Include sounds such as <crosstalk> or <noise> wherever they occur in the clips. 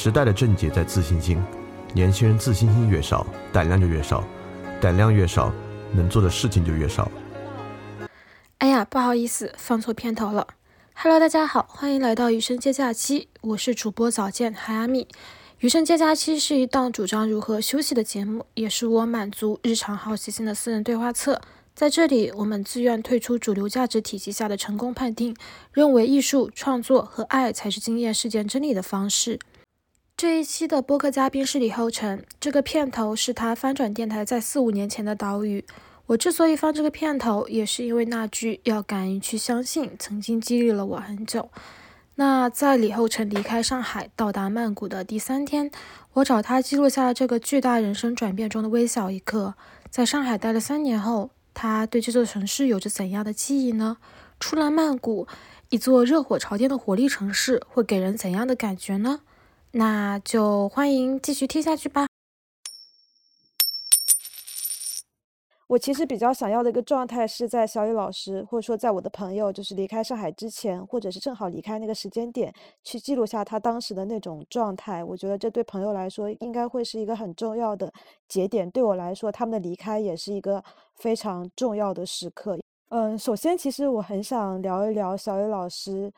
时代的症结在自信心，年轻人自信心越少，胆量就越少，胆量越少，能做的事情就越少。哎呀，不好意思，放错片头了。Hello，大家好，欢迎来到余生接假期，我是主播早见海阿米。余生接假期是一档主张如何休息的节目，也是我满足日常好奇心的私人对话册。在这里，我们自愿退出主流价值体系下的成功判定，认为艺术创作和爱才是经验事件真理的方式。这一期的播客嘉宾是李厚成，这个片头是他翻转电台在四五年前的岛屿。我之所以放这个片头，也是因为那句“要敢于去相信”曾经激励了我很久。那在李厚成离开上海到达曼谷的第三天，我找他记录下了这个巨大人生转变中的微小一刻。在上海待了三年后。他对这座城市有着怎样的记忆呢？出了曼谷，一座热火朝天的活力城市，会给人怎样的感觉呢？那就欢迎继续听下去吧。我其实比较想要的一个状态是在小雨老师，或者说在我的朋友就是离开上海之前，或者是正好离开那个时间点，去记录下他当时的那种状态。我觉得这对朋友来说应该会是一个很重要的节点。对我来说，他们的离开也是一个非常重要的时刻。嗯，首先，其实我很想聊一聊小雨老师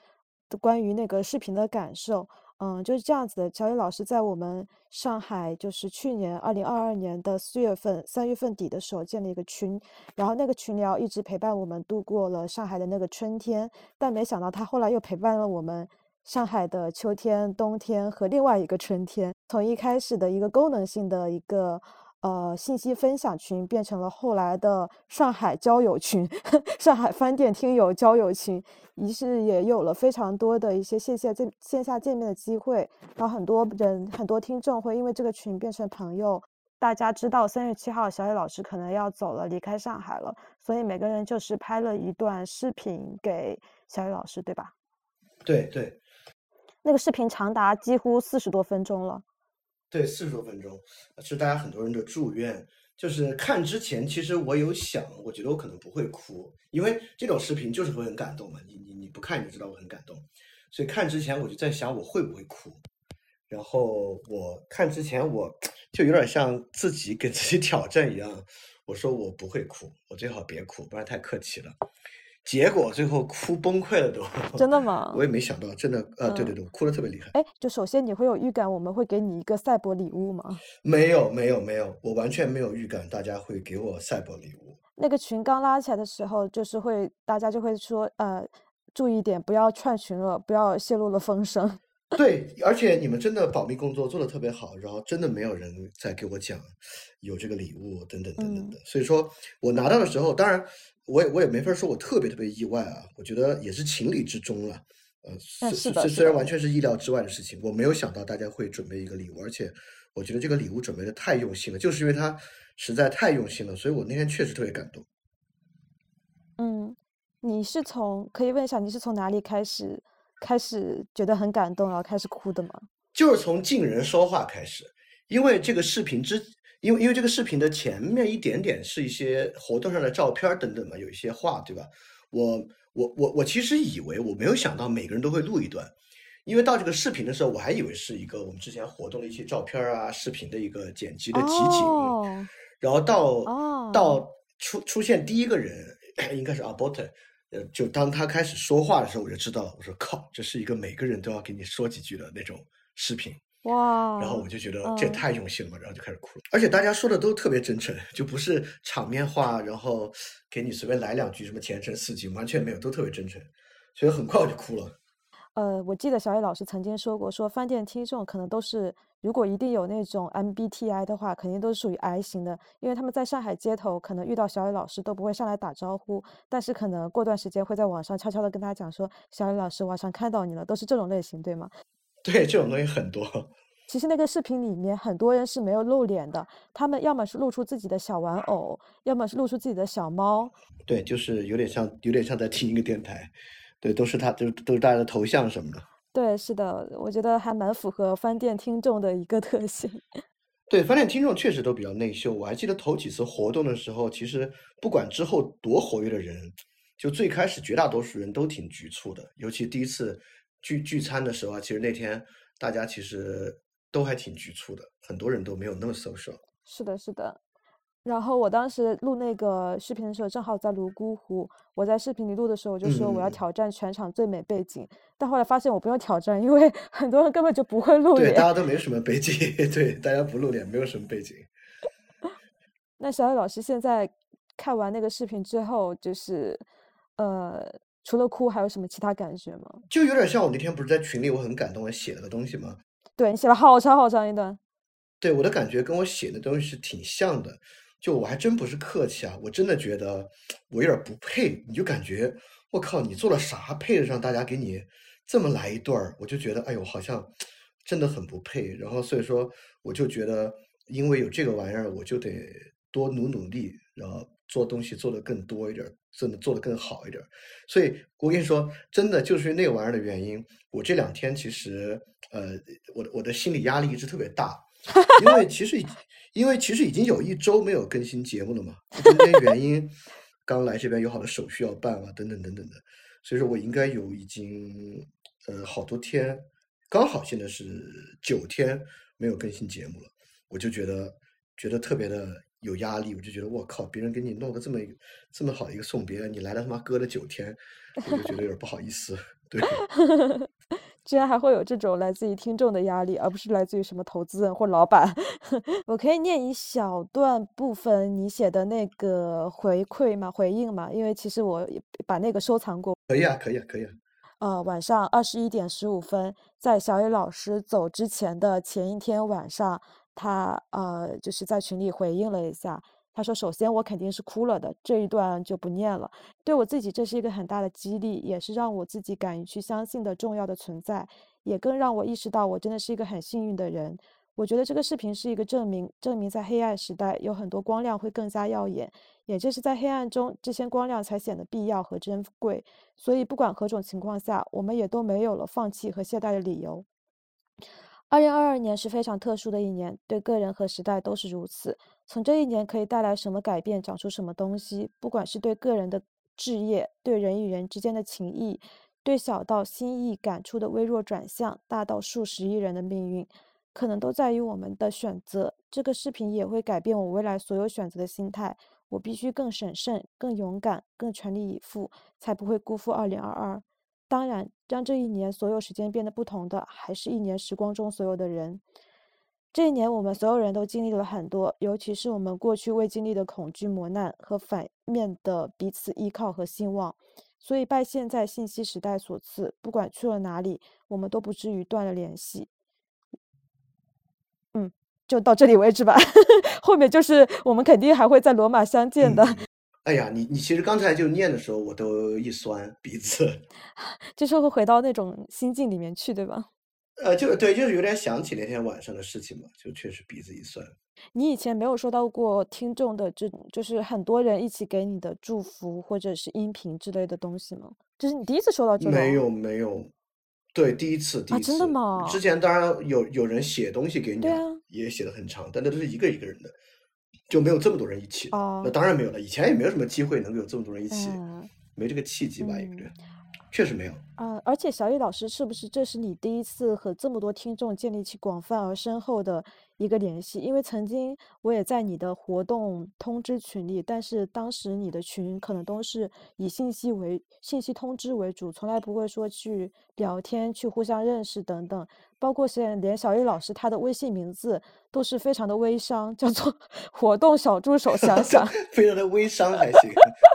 关于那个视频的感受。嗯，就是这样子的。乔宇老师在我们上海，就是去年二零二二年的四月份、三月份底的时候建了一个群，然后那个群聊一直陪伴我们度过了上海的那个春天。但没想到他后来又陪伴了我们上海的秋天、冬天和另外一个春天。从一开始的一个功能性的一个。呃，信息分享群变成了后来的上海交友群，<laughs> 上海饭店听友交友群，于是也有了非常多的一些线下见线下见面的机会。然后很多人很多听众会因为这个群变成朋友。大家知道三月七号小野老师可能要走了，离开上海了，所以每个人就是拍了一段视频给小野老师，对吧？对对，那个视频长达几乎四十多分钟了。对，四十多分钟，是大家很多人的祝愿。就是看之前，其实我有想，我觉得我可能不会哭，因为这种视频就是会很感动嘛。你你你不看你就知道我很感动，所以看之前我就在想我会不会哭。然后我看之前，我就有点像自己给自己挑战一样，我说我不会哭，我最好别哭，不然太客气了。结果最后哭崩溃了都，<laughs> 真的吗？<laughs> 我也没想到，真的，呃，对对对，哭的特别厉害。哎，就首先你会有预感，我们会给你一个赛博礼物吗？<laughs> 没有，没有，没有，我完全没有预感，大家会给我赛博礼物。那个群刚拉起来的时候，就是会大家就会说，呃，注意点，不要串群了，不要泄露了风声。对，而且你们真的保密工作做的特别好，然后真的没有人再给我讲有这个礼物等等等等的，所以说我拿到的时候，当然。我也我也没法说，我特别特别意外啊！我觉得也是情理之中了。呃，虽虽虽然完全是意料之外的事情，我没有想到大家会准备一个礼物，而且我觉得这个礼物准备的太用心了，就是因为他实在太用心了，所以我那天确实特别感动。嗯，你是从可以问一下，你是从哪里开始开始觉得很感动，然后开始哭的吗？就是从进人说话开始，因为这个视频之。因为因为这个视频的前面一点点是一些活动上的照片等等嘛，有一些话，对吧？我我我我其实以为我没有想到每个人都会录一段，因为到这个视频的时候，我还以为是一个我们之前活动的一些照片啊、视频的一个剪辑的集锦，然后到到出出现第一个人 <coughs> 应该是阿波特，呃，就当他开始说话的时候，我就知道了，我说靠，这是一个每个人都要给你说几句的那种视频。哇！然后我就觉得这也太用心了嘛，然后就开始哭了。而且大家说的都特别真诚，就不是场面话，然后给你随便来两句什么前程似锦，完全没有，都特别真诚。所以很快我就哭了。呃，我记得小野老师曾经说过，说饭店听众可能都是，如果一定有那种 MBTI 的话，肯定都是属于 I 型的，因为他们在上海街头可能遇到小野老师都不会上来打招呼，但是可能过段时间会在网上悄悄的跟他讲说，小野老师网上看到你了，都是这种类型，对吗？<laughs> 对，这种东西很多。其实那个视频里面很多人是没有露脸的，他们要么是露出自己的小玩偶，要么是露出自己的小猫。对，就是有点像，有点像在听一个电台。对，都是他，就是都是大家的头像什么的。对，是的，我觉得还蛮符合饭店听众的一个特性。<laughs> 对，饭店听众确实都比较内秀。我还记得头几次活动的时候，其实不管之后多活跃的人，就最开始绝大多数人都挺局促的，尤其第一次。聚聚餐的时候啊，其实那天大家其实都还挺局促的，很多人都没有那么 social。是的，是的。然后我当时录那个视频的时候，正好在泸沽湖。我在视频里录的时候，我就说我要嗯挑战全场最美背景。但后来发现我不用挑战，因为 <laughs> 很多人根本就不会 <laughs> 露脸对，大。家都没什么背景，<laughs> 对，大家不露脸，没有什么背景。那小雨老师现在看完那个视频之后，就是呃，除了哭，还有什么其他感觉吗？就有点像我那天不是在群里，我很感动，我写了个东西吗？对你写了好长好长一段。对，我的感觉跟我写的东西是挺像的。就我还真不是客气啊，我真的觉得我有点不配。你就感觉我靠，你做了啥配得上大家给你这么来一段儿？我就觉得哎呦，好像真的很不配。然后所以说，我就觉得因为有这个玩意儿，我就得多努努力，然后做东西做得更多一点儿，真的做得更好一点儿。所以我跟你说，真的就是那个玩意儿的原因，我这两天其实呃，我的我的心理压力一直特别大。<laughs> 因为其实已，因为其实已经有一周没有更新节目了嘛，中间原因，刚来这边有好多手续要办啊，等等等等的，所以说我应该有已经呃好多天，刚好现在是九天没有更新节目了，我就觉得觉得特别的有压力，我就觉得我靠，别人给你弄个这么这么好一个送别，你来了他妈搁了九天，我就觉得有点不好意思，对。<laughs> 居然还会有这种来自于听众的压力，而不是来自于什么投资人或老板。<laughs> 我可以念一小段部分你写的那个回馈吗？回应吗？因为其实我也把那个收藏过。可以啊，可以啊，可以啊。呃，晚上二十一点十五分，在小野老师走之前的前一天晚上，他呃就是在群里回应了一下。他说：“首先，我肯定是哭了的，这一段就不念了。对我自己，这是一个很大的激励，也是让我自己敢于去相信的重要的存在，也更让我意识到我真的是一个很幸运的人。我觉得这个视频是一个证明，证明在黑暗时代有很多光亮会更加耀眼，也正是在黑暗中，这些光亮才显得必要和珍贵。所以，不管何种情况下，我们也都没有了放弃和懈怠的理由。”二零二二年是非常特殊的一年，对个人和时代都是如此。从这一年可以带来什么改变，长出什么东西，不管是对个人的置业，对人与人之间的情谊，对小到心意感触的微弱转向，大到数十亿人的命运，可能都在于我们的选择。这个视频也会改变我未来所有选择的心态。我必须更审慎、更勇敢、更全力以赴，才不会辜负二零二二。当然，让这一年所有时间变得不同的，还是一年时光中所有的人。这一年，我们所有人都经历了很多，尤其是我们过去未经历的恐惧、磨难和反面的彼此依靠和兴旺。所以，拜现在信息时代所赐，不管去了哪里，我们都不至于断了联系。嗯，就到这里为止吧。<laughs> 后面就是我们肯定还会在罗马相见的。哎呀，你你其实刚才就念的时候，我都一酸鼻子。<laughs> 就是会回到那种心境里面去，对吧？呃，就对，就是有点想起那天晚上的事情嘛，就确实鼻子一酸。你以前没有收到过听众的这，就是很多人一起给你的祝福或者是音频之类的东西吗？这是你第一次收到这种？没有，没有。对，第一次，第啊，一次。真的吗？之前当然有有人写东西给你，对啊，也写的很长，但那都是一个一个人的，就没有这么多人一起。哦，那当然没有了，以前也没有什么机会能够有这么多人一起，嗯、没这个契机吧？嗯、应该，确实没有。啊、呃，而且小雨老师，是不是这是你第一次和这么多听众建立起广泛而深厚的一个联系？因为曾经我也在你的活动通知群里，但是当时你的群可能都是以信息为信息通知为主，从来不会说去聊天、去互相认识等等。包括现在连小雨老师他的微信名字都是非常的微商，叫做“活动小助手想 <laughs> 想”，非常的微商还行。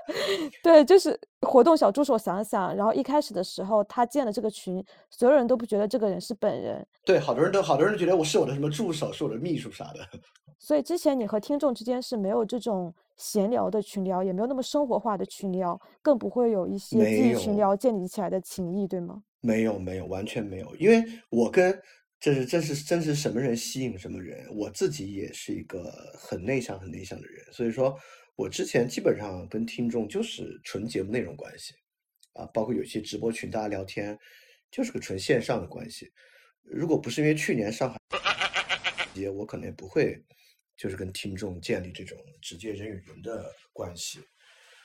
<laughs> 对，就是活动小助手想想。然后一开始的时候，他建了这个群，所有人都不觉得这个人是本人。对，好多人都好多人都觉得我是我的什么助手，是我的秘书啥的。<laughs> 所以之前你和听众之间是没有这种闲聊的群聊，也没有那么生活化的群聊，更不会有一些基于群聊建立起来的情谊，对吗？没有，没有，完全没有。因为我跟这是这是真是什么人吸引什么人，我自己也是一个很内向、很内向的人，所以说我之前基本上跟听众就是纯节目内容关系啊，包括有些直播群大家聊天，就是个纯线上的关系。如果不是因为去年上海节，我可能也不会就是跟听众建立这种直接人与人的关系。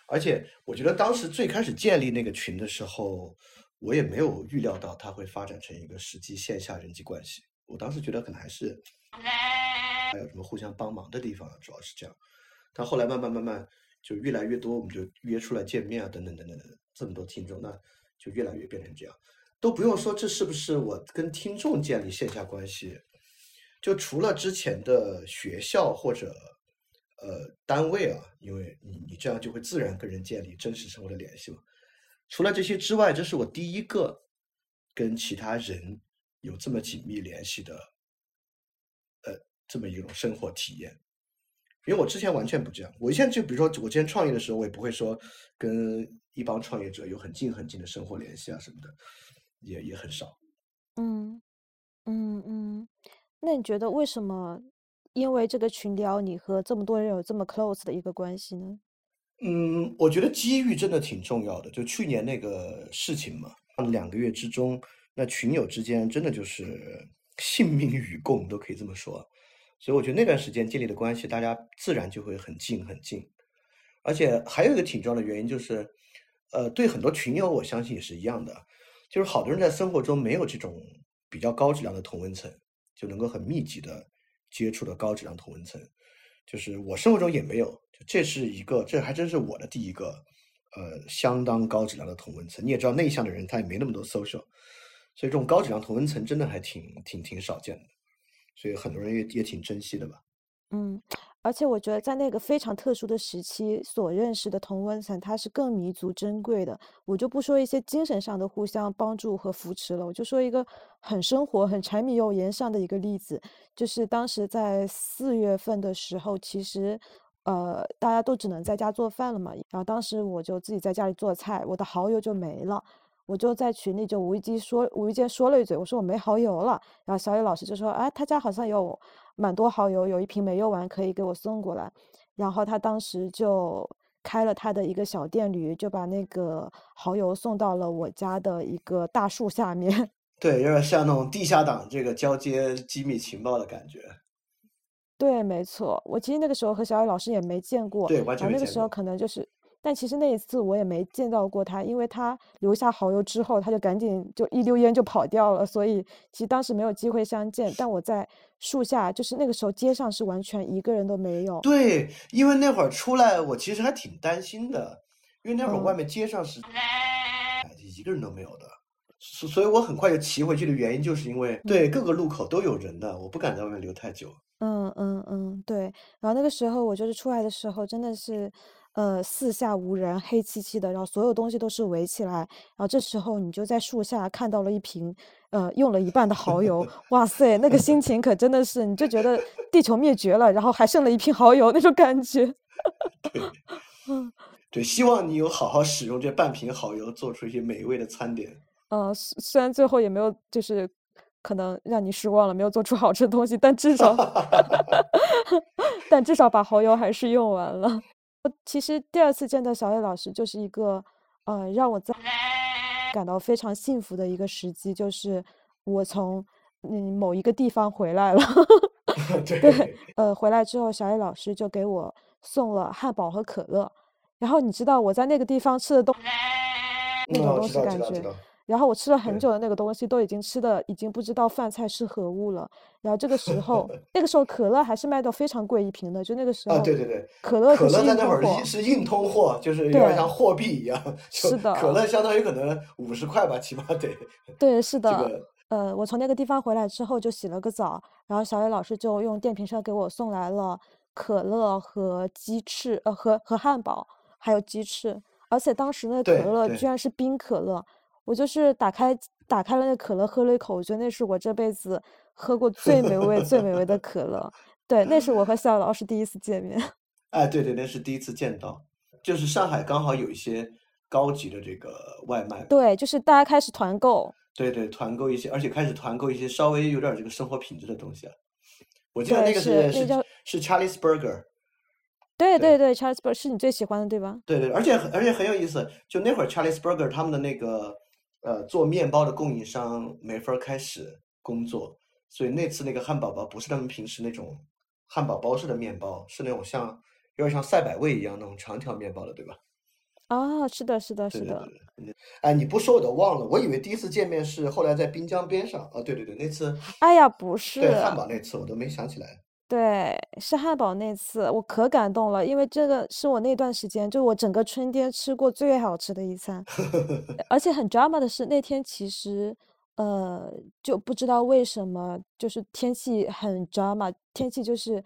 而且我觉得当时最开始建立那个群的时候，我也没有预料到它会发展成一个实际线下人际关系。我当时觉得可能还是还有什么互相帮忙的地方，主要是这样。但后来慢慢慢慢就越来越多，我们就约出来见面啊，等等等等等，这么多听众，那就越来越变成这样。都不用说这是不是我跟听众建立线下关系，就除了之前的学校或者呃单位啊，因为你你这样就会自然跟人建立真实生活的联系嘛。除了这些之外，这是我第一个跟其他人有这么紧密联系的，呃，这么一种生活体验。因为我之前完全不这样，我现在就比如说我之前创业的时候，我也不会说跟一帮创业者有很近很近的生活联系啊什么的，也也很少。嗯嗯嗯，那你觉得为什么因为这个群聊，你和这么多人有这么 close 的一个关系呢？嗯，我觉得机遇真的挺重要的。就去年那个事情嘛，两个月之中，那群友之间真的就是 <laughs> 性命与共，都可以这么说。所以我觉得那段时间建立的关系，大家自然就会很近很近。而且还有一个挺重要的原因就是，呃，对很多群友，我相信也是一样的，就是好多人在生活中没有这种比较高质量的同温层，就能够很密集的接触的高质量同温层。就是我生活中也没有，这是一个，这还真是我的第一个，呃，相当高质量的同温层。你也知道，内向的人他也没那么多 social，所以这种高质量同温层真的还挺挺挺少见的。所以很多人也也挺珍惜的吧。嗯，而且我觉得在那个非常特殊的时期所认识的同温层，它是更弥足珍贵的。我就不说一些精神上的互相帮助和扶持了，我就说一个很生活、很柴米油盐上的一个例子，就是当时在四月份的时候，其实呃大家都只能在家做饭了嘛，然后当时我就自己在家里做菜，我的好友就没了。我就在群里就无意间说无意间说了一嘴，我说我没好友了。然后小雨老师就说，哎，他家好像有蛮多好友，有一瓶没用完可以给我送过来。然后他当时就开了他的一个小电驴，就把那个蚝油送到了我家的一个大树下面。<laughs> 对，有点像那种地下党这个交接机密情报的感觉。对，没错。我其实那个时候和小雨老师也没见过。对，完全没见过。那个时候可能就是。但其实那一次我也没见到过他，因为他留下好友之后，他就赶紧就一溜烟就跑掉了，所以其实当时没有机会相见。但我在树下，就是那个时候街上是完全一个人都没有。对，因为那会儿出来，我其实还挺担心的，因为那会儿外面街上是一个人都没有的，所所以我很快就骑回去的原因，就是因为对各个路口都有人的，我不敢在外面留太久。嗯嗯嗯，对。然后那个时候我就是出来的时候，真的是。呃，四下无人，黑漆漆的，然后所有东西都是围起来，然后这时候你就在树下看到了一瓶，呃，用了一半的蚝油，<laughs> 哇塞，那个心情可真的是，你就觉得地球灭绝了，然后还剩了一瓶蚝油那种感觉。对，嗯，对，希望你有好好使用这半瓶蚝油，做出一些美味的餐点。嗯，虽然最后也没有，就是可能让你失望了，没有做出好吃的东西，但至少，<laughs> 但至少把蚝油还是用完了。其实第二次见到小野老师，就是一个，呃，让我在感到非常幸福的一个时机，就是我从嗯某一个地方回来了。<laughs> 对，呃，回来之后，小野老师就给我送了汉堡和可乐。然后你知道我在那个地方吃的东那种东西感觉。然后我吃了很久的那个东西，都已经吃的已经不知道饭菜是何物了。然后这个时候，<laughs> 那个时候可乐还是卖到非常贵一瓶的，就那个时候。啊，对对对，可乐可乐在那会儿是硬通货，就是有点像货币一样。是的。可乐相当于可能五十块吧，起码得。<laughs> 对，是的。呃，我从那个地方回来之后就洗了个澡，然后小野老师就用电瓶车给我送来了可乐和鸡翅，呃，和和汉堡，还有鸡翅，而且当时那可乐居然是冰可乐。我就是打开打开了那可乐，喝了一口，我觉得那是我这辈子喝过最美味、最美味的 <laughs> 可乐。对，那是我和小老师第一次见面。<laughs> 哎，对对，那是第一次见到，就是上海刚好有一些高级的这个外卖。对，就是大家开始团购。对对，团购一些，而且开始团购一些稍微有点这个生活品质的东西了。我记得那个是是是 Charlie's Burger。对对对，Charlie's Burger 是你最喜欢的，对吧？对对，而且而且很有意思，就那会儿 Charlie's Burger 他们的那个。呃，做面包的供应商没法开始工作，所以那次那个汉堡包不是他们平时那种汉堡包式的面包，是那种像有点像赛百味一样那种长条面包的，对吧？哦，是的，是的，是的。哎，你不说我都忘了，我以为第一次见面是后来在滨江边上。哦，对对对，那次哎呀，不是，对汉堡那次我都没想起来。对，是汉堡那次，我可感动了，因为这个是我那段时间，就我整个春天吃过最好吃的一餐。而且很 drama 的是，那天其实，呃，就不知道为什么，就是天气很 drama，天气就是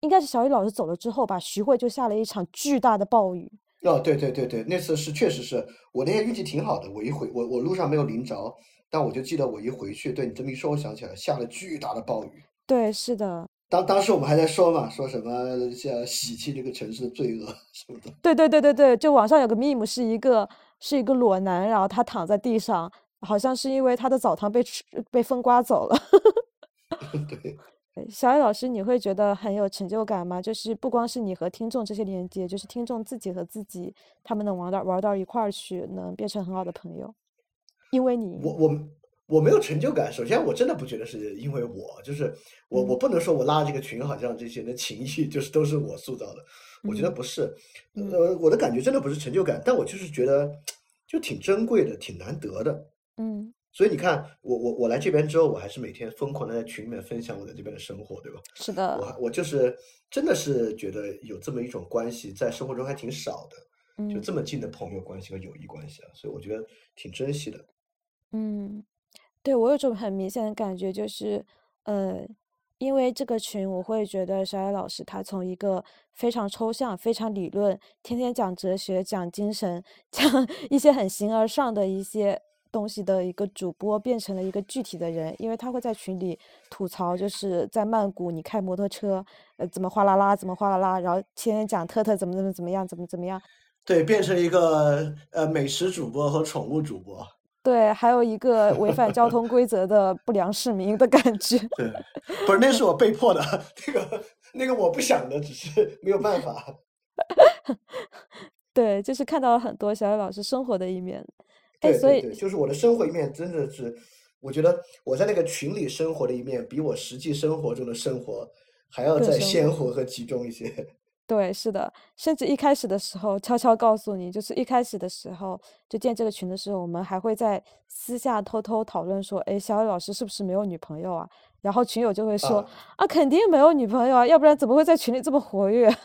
应该是小雨老师走了之后吧，徐汇就下了一场巨大的暴雨。哦，对对对对，那次是确实是我那天运气挺好的，我一回我我路上没有淋着，但我就记得我一回去，对你这么一说，我想起来下了巨大的暴雨。对，是的，当当时我们还在说嘛，说什么像洗清这个城市的罪恶什么的。对对对对对，就网上有个 meme 是一个是一个裸男，然后他躺在地上，好像是因为他的澡堂被吃被风刮走了。<laughs> <laughs> 对。小雨老师，你会觉得很有成就感吗？就是不光是你和听众这些连接，就是听众自己和自己，他们能玩到玩到一块儿去，能变成很好的朋友，因为你。我我我没有成就感。首先，我真的不觉得是因为我，就是我我不能说我拉这个群，好像这些的情谊就是都是我塑造的。我觉得不是，呃，我的感觉真的不是成就感，但我就是觉得就挺珍贵的，挺难得的。嗯。所以你看，我我我来这边之后，我还是每天疯狂的在群里面分享我在这边的生活，对吧？是的。我我就是真的是觉得有这么一种关系，在生活中还挺少的，就这么近的朋友关系和友谊关系啊，所以我觉得挺珍惜的。嗯，对我有种很明显的感觉，就是呃，因为这个群，我会觉得小野老师他从一个非常抽象、非常理论，天天讲哲学、讲精神、讲 <laughs> 一些很形而上的一些。东西的一个主播变成了一个具体的人，因为他会在群里吐槽，就是在曼谷你开摩托车，呃，怎么哗啦啦，怎么哗啦啦，然后天天讲特特怎么怎么怎么样，怎么怎么样。对，变成一个呃美食主播和宠物主播。对，还有一个违反交通规则的不良市民的感觉。对，不是，那是我被迫的，那个那个我不想的，只是没有办法。<laughs> 对，就是看到了很多小野老师生活的一面。对所以，就是我的生活一面，真的是，我觉得我在那个群里生活的一面，比我实际生活中的生活还要再鲜活和集中一些。对，是的，甚至一开始的时候，悄悄告诉你，就是一开始的时候就建这个群的时候，我们还会在私下偷偷讨论说，哎，小雨老师是不是没有女朋友啊？然后群友就会说，啊，肯定没有女朋友啊，要不然怎么会在群里这么活跃？<laughs>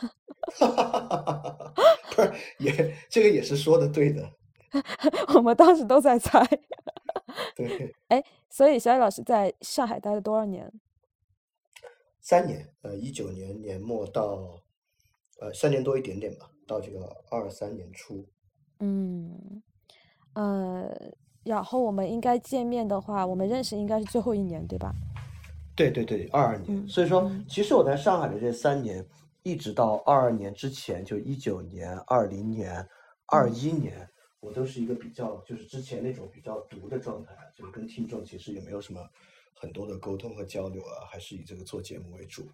不是，也这个也是说的对的。<laughs> 我们当时都在猜。<laughs> 对。哎，所以小雨老师在上海待了多少年？三年，呃，一九年年末到，呃，三年多一点点吧，到这个二三年初。嗯，呃，然后我们应该见面的话，我们认识应该是最后一年，对吧？对对对，二二年。所以说，其实我在上海的这三年，一直到二二年之前，就一九年、二零年、二一年。我都是一个比较，就是之前那种比较独的状态，就是跟听众其实也没有什么很多的沟通和交流啊，还是以这个做节目为主。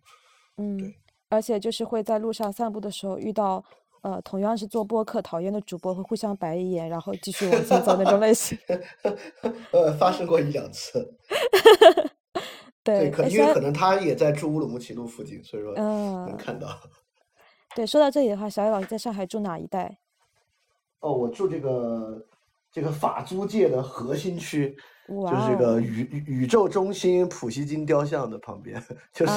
嗯，对。而且就是会在路上散步的时候遇到，呃，同样是做播客讨厌的主播，会互相白一眼，然后继续往前走那种类型。<laughs> 呃，发生过一两次。<laughs> 对，可因为可能他也在住乌鲁木齐路附近，所以说能看到。对，说到这里的话，小野老师在上海住哪一带？哦，我住这个这个法租界的核心区，就是这个宇宇宙中心普希金雕像的旁边，<laughs> 就是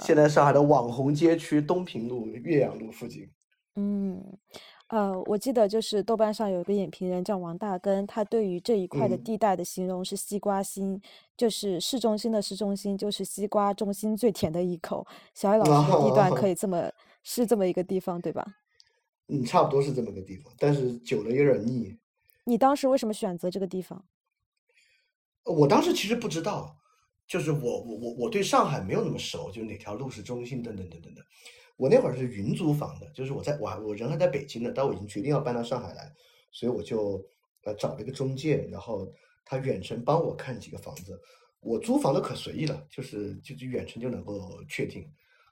现在上海的网红街区东平路、岳阳路附近。嗯，呃，我记得就是豆瓣上有一个影评人叫王大根，他对于这一块的地带的形容是“西瓜心”，就是市中心的市中心，就是西瓜中心最甜的一口。小艾老师的地段可以这么 <laughs> 是这么一个地方，对吧？嗯，差不多是这么个地方，但是久了有点腻。你当时为什么选择这个地方？我当时其实不知道，就是我我我我对上海没有那么熟，就是哪条路是中心等等等等的。我那会儿是云租房的，就是我在我我人还在北京呢，但我已经决定要搬到上海来，所以我就呃找了一个中介，然后他远程帮我看几个房子。我租房的可随意了，就是就是远程就能够确定，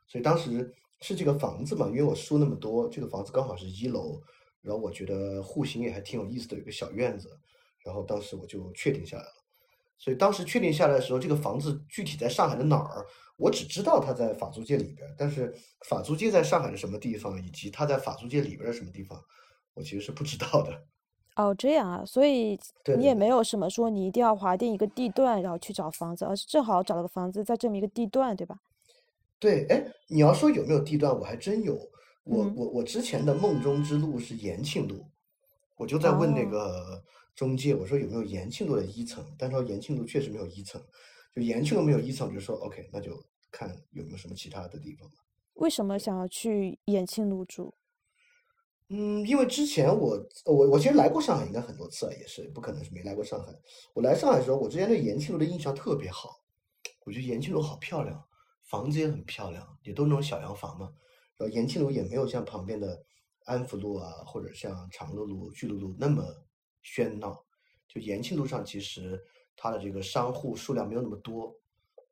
所以当时。是这个房子嘛？因为我书那么多，这个房子刚好是一楼，然后我觉得户型也还挺有意思的，有个小院子，然后当时我就确定下来了。所以当时确定下来的时候，这个房子具体在上海的哪儿，我只知道它在法租界里边，但是法租界在上海的什么地方，以及它在法租界里边的什么地方，我其实是不知道的。哦，这样啊，所以 <laughs> 你也没有什么说你一定要划定一个地段，然后去找房子，而是正好找了个房子在这么一个地段，对吧？对，哎，你要说有没有地段，我还真有。我嗯我我之前的梦中之路是延庆路，我就在问那哦个中介，我说有没有延庆路的一层，但是说延庆路确实没有一层，就延庆路没有一层，我就说 OK，那就看有没有什么其他的地方。为什么想要去延庆路住？嗯，因为之前我我我其实来过上海，应该很多次了，也是不可能是没来过上海。我来上海的时候，我之前对延庆路的印象特别好，我觉得延庆路好漂亮，房子也很漂亮，也都是那种小洋房嘛。然后延庆路也没有像旁边的安福路啊，或者像长乐路、巨鹿路那么喧闹。就延庆路上，其实它的这个商户数量没有那么多，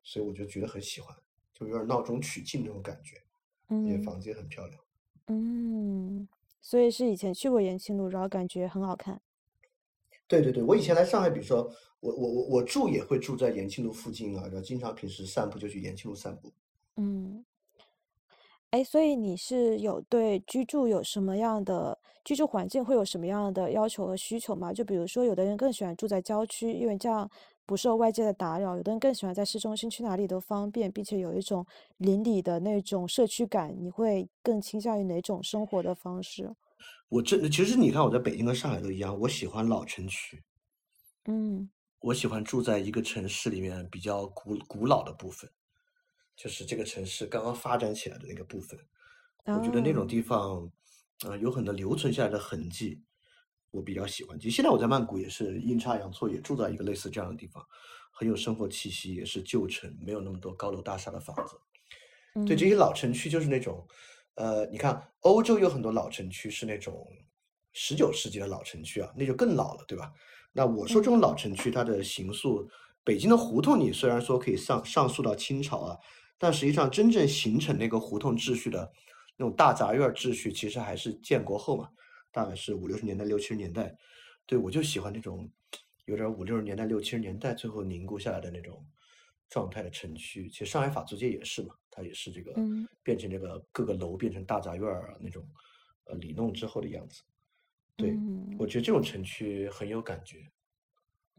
所以我就觉得很喜欢，就有点闹中取静那种感觉。嗯房子也很漂亮。嗯，所以是以前去过延庆路，然后感觉很好看。对对对，我以前来上海，比如说我我我我住也会住在延庆路附近啊，然后经常平时散步就去延庆路散步。嗯，哎，所以你是有对居住有什么样的居住环境会有什么样的要求和需求吗？就比如说，有的人更喜欢住在郊区，因为这样不受外界的打扰；有的人更喜欢在市中心，去哪里都方便，并且有一种邻里的那种社区感。你会更倾向于哪种生活的方式？我真的，其实你看我在北京和上海都一样，我喜欢老城区，嗯我喜欢住在一个城市里面比较古古老的部分，就是这个城市刚刚发展起来的那个部分。我觉得那种哦地方，呃，有很多留存下来的痕迹，我比较喜欢。其实现在我在曼谷也是阴差阳错，也住在一个类似这样的地方，很有生活气息，也是旧城，没有那么多高楼大厦的房子。对，这嗯些老城区就是那种，呃，你看欧洲有很多老城区是那种十九世纪的老城区啊，那就更老了，对吧？那我说这种老城区，它的形塑，北京的胡同，你虽然说可以上上溯到清朝啊，但实际上真正形成那个胡同秩序的那种大杂院秩序，其实还是建国后嘛，大概是五六十年代、六七十年代。对，我就喜欢那种有点五六十年代、六七十年代最后凝固下来的那种状态的城区。其实上海法租界也是嘛，它也是这个嗯变成这个各个楼变成大杂院儿啊那种呃里弄之后的样子。对，嗯我觉得这种城区很有感觉。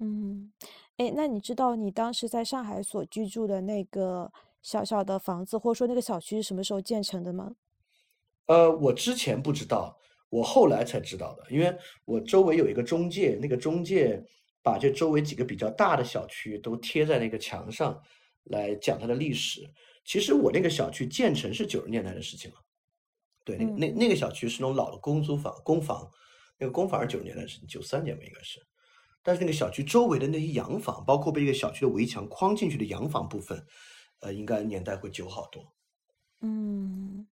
嗯，哎，那你知道你当时在上海所居住的那个小小的房子，或者说那个小区是什么时候建成的吗？呃，我之前不知道，我后来才知道的，因为我周围有一个中介，那个中介把这周围几个比较大的小区都贴在那个墙上来讲它的历史。其实我那个小区建成是九十年代的事情了，对，那那那个小区是那种老的公租房、公房，那个公房是九十年代的事情，九三年吧应该是。但是那个小区周围的那些洋房，包括被这个小区的围墙框进去的洋房部分，呃，应该年代会久好多。嗯，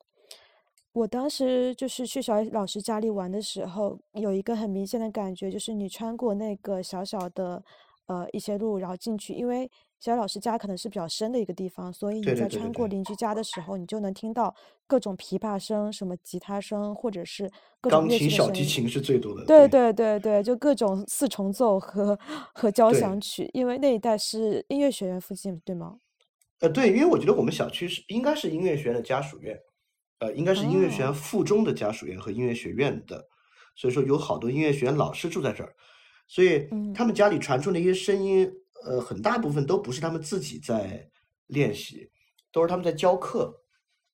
我当时就是去小野老师家里玩的时候，有一个很明显的感觉，就是你穿过那个小小的呃一些路，然后进去，因为小野老师家可能是比较深的一个地方，所以你在穿过邻居家的时候，你就能听到各种琵琶声、什么吉他声，或者是各种钢琴。小提琴是最多的，对对对对，就各种四重奏和和交响曲，因为那一带是音乐学院附近，对吗？呃，对，因为我觉得我们小区是应该是音乐学院的家属院，呃，应该是音乐学院哦，附中的家属院和音乐学院的，所以说有好多音乐学院老师住在这儿，所以嗯。他们家里传出的一些声音，呃，很大部分都不是他们自己在练习，都是他们在教课，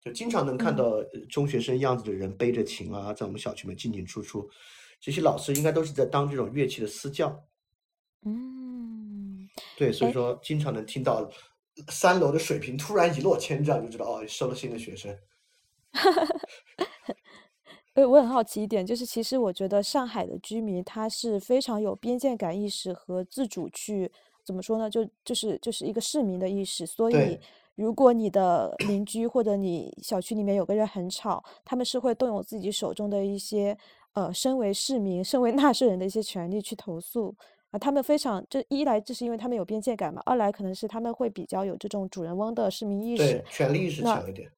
就经常能看嗯。到呃中学生样子的人背着琴啊，在我们小区里面进进出出，这些老师应该都是在当这种乐器的私教。嗯，对，所以哎，说经常能听到三楼的水平突然一落千丈，就知道哦，收了新的学生。<laughs> 呃，我很好奇一点，就是其实我觉得上海的居民他是非常有边界感意识和自主去怎么说呢？就就是就是一个市民的意识。所以，如果你的邻居或者你小区里面有个人很吵，他们是会动用自己手中的一些呃，身为市民、身为纳税人的一些权利去投诉。啊，他们非常，这一来这是因为他们有边界感嘛，二来可能是他们会比较有这种主人翁的市民意识。对，权力意识强一点。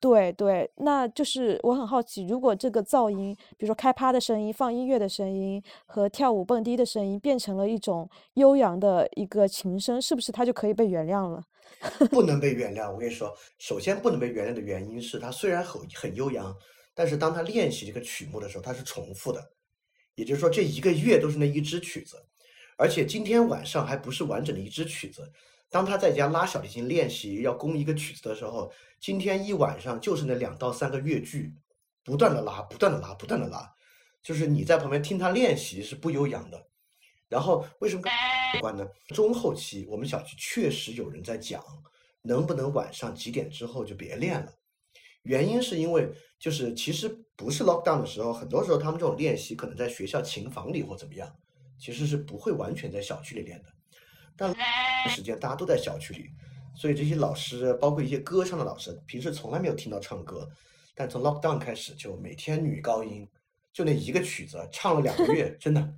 对对，那就是我很好奇，如果这个噪音，比如说开趴的声音、放音乐的声音和跳舞蹦迪的声音，变成了一种悠扬的一个琴声，是不是它就可以被原谅了？<laughs> 不能被原谅。我跟你说，首先不能被原谅的原因是，它虽然很很悠扬，但是当他练习这个曲目的时候，它是重复的，也就是说这一个月都是那一支曲子，而且今天晚上还不是完整的一支曲子。当他在家拉小提琴练习要攻一个曲子的时候，今天一晚上就是那两到三个乐句，不断的拉，不断的拉，不断的拉，就是你在旁边听他练习是不悠扬的。然后为什么有关呢？中后期我们小区确实有人在讲，能不能晚上几点之后就别练了？原因是因为就是其实不是 lock down 的时候，很多时候他们这种练习可能在学校琴房里或怎么样，其实是不会完全在小区里练的。但时间大家都在小区里，所以这些老师，包括一些歌唱的老师，平时从来没有听到唱歌，但从 lock down 开始，就每天女高音，就那一个曲子唱了两个月，真的，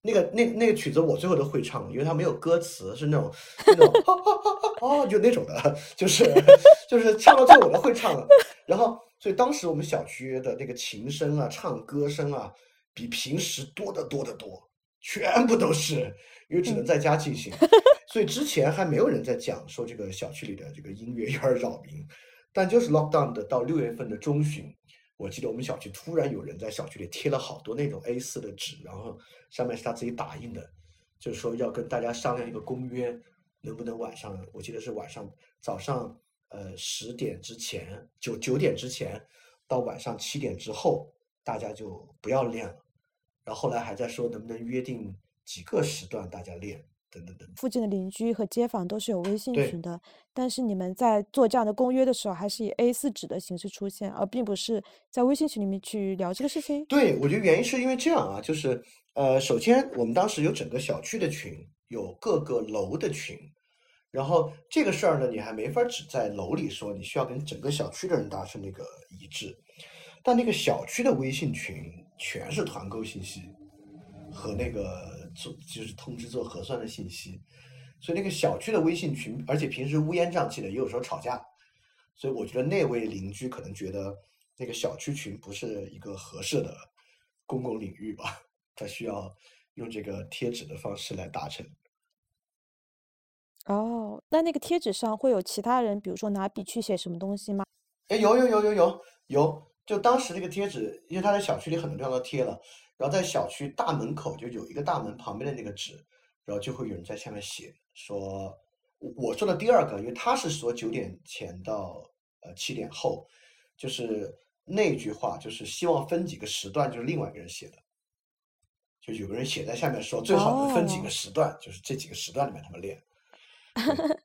那个那那个曲子我最后都会唱，因为它没有歌词，是那种那种哦，就那种的，就是就是唱到最后我都会唱了。然后，所以当时我们小区的那个琴声啊、唱歌声啊，比平时多得多得多，全部都是。因为只能在家进行，<laughs> 所以之前还没有人在讲说这个小区里的这个音乐有点扰民，但就是 lockdown 的到六月份的中旬，我记得我们小区突然有人在小区里贴了好多那种 A4 的纸，然后上面是他自己打印的，就是说要跟大家商量一个公约，能不能晚上，我记得是晚上早上呃十点之前，九九点之前到晚上七点之后，大家就不要练了，然后后来还在说能不能约定。几个时段大家练，等等等。附近的邻居和街坊都是有微信群的，但是你们在做这样的公约的时候，还是以 A 四纸的形式出现，而并不是在微信群里面去聊这个事情。对，我觉得原因是因为这样啊，就是呃，首先我们当时有整个小区的群，有各个楼的群，然后这个事儿呢，你还没法只在楼里说，你需要跟整个小区的人达成那个一致。但那个小区的微信群全是团购信息和那个。做就是通知做核酸的信息，所以那个小区的微信群，而且平时乌烟瘴气的，也有时候吵架，所以我觉得那位邻居可能觉得那个小区群不是一个合适的公共领域吧，他需要用这个贴纸的方式来达成。哦，那那个贴纸上会有其他人，比如说拿笔去写什么东西吗？哎，有有有有有有，就当时那个贴纸，因为他在小区里很多地方都贴了。然后在小区大门口就有一个大门旁边的那个纸，然后就会有人在下面写说，我我说的第二个，因为他是说九点前到呃七点后，就是那句话就是希望分几个时段，就是另外一个人写的，就有个人写在下面说最好能分几个时段，就是这几个时段里面他们练。<laughs>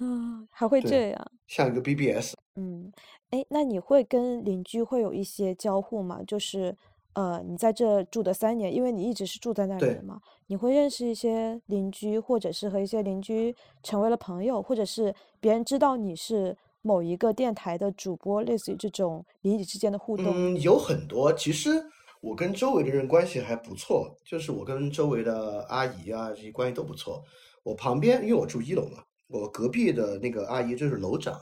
嗯，还会这样，像一个 BBS。嗯，哎，那你会跟邻居会有一些交互吗？就是。呃，你在这住的三年，因为你一直是住在那里的嘛，你会认识一些邻居，或者是和一些邻居成为了朋友，或者是别人知道你是某一个电台的主播，类似于这种邻里之间的互动。嗯，有很多。其实我跟周围的人关系还不错，就是我跟周围的阿姨啊这些关系都不错。我旁边，因为我住一楼嘛，我隔壁的那个阿姨就是楼长，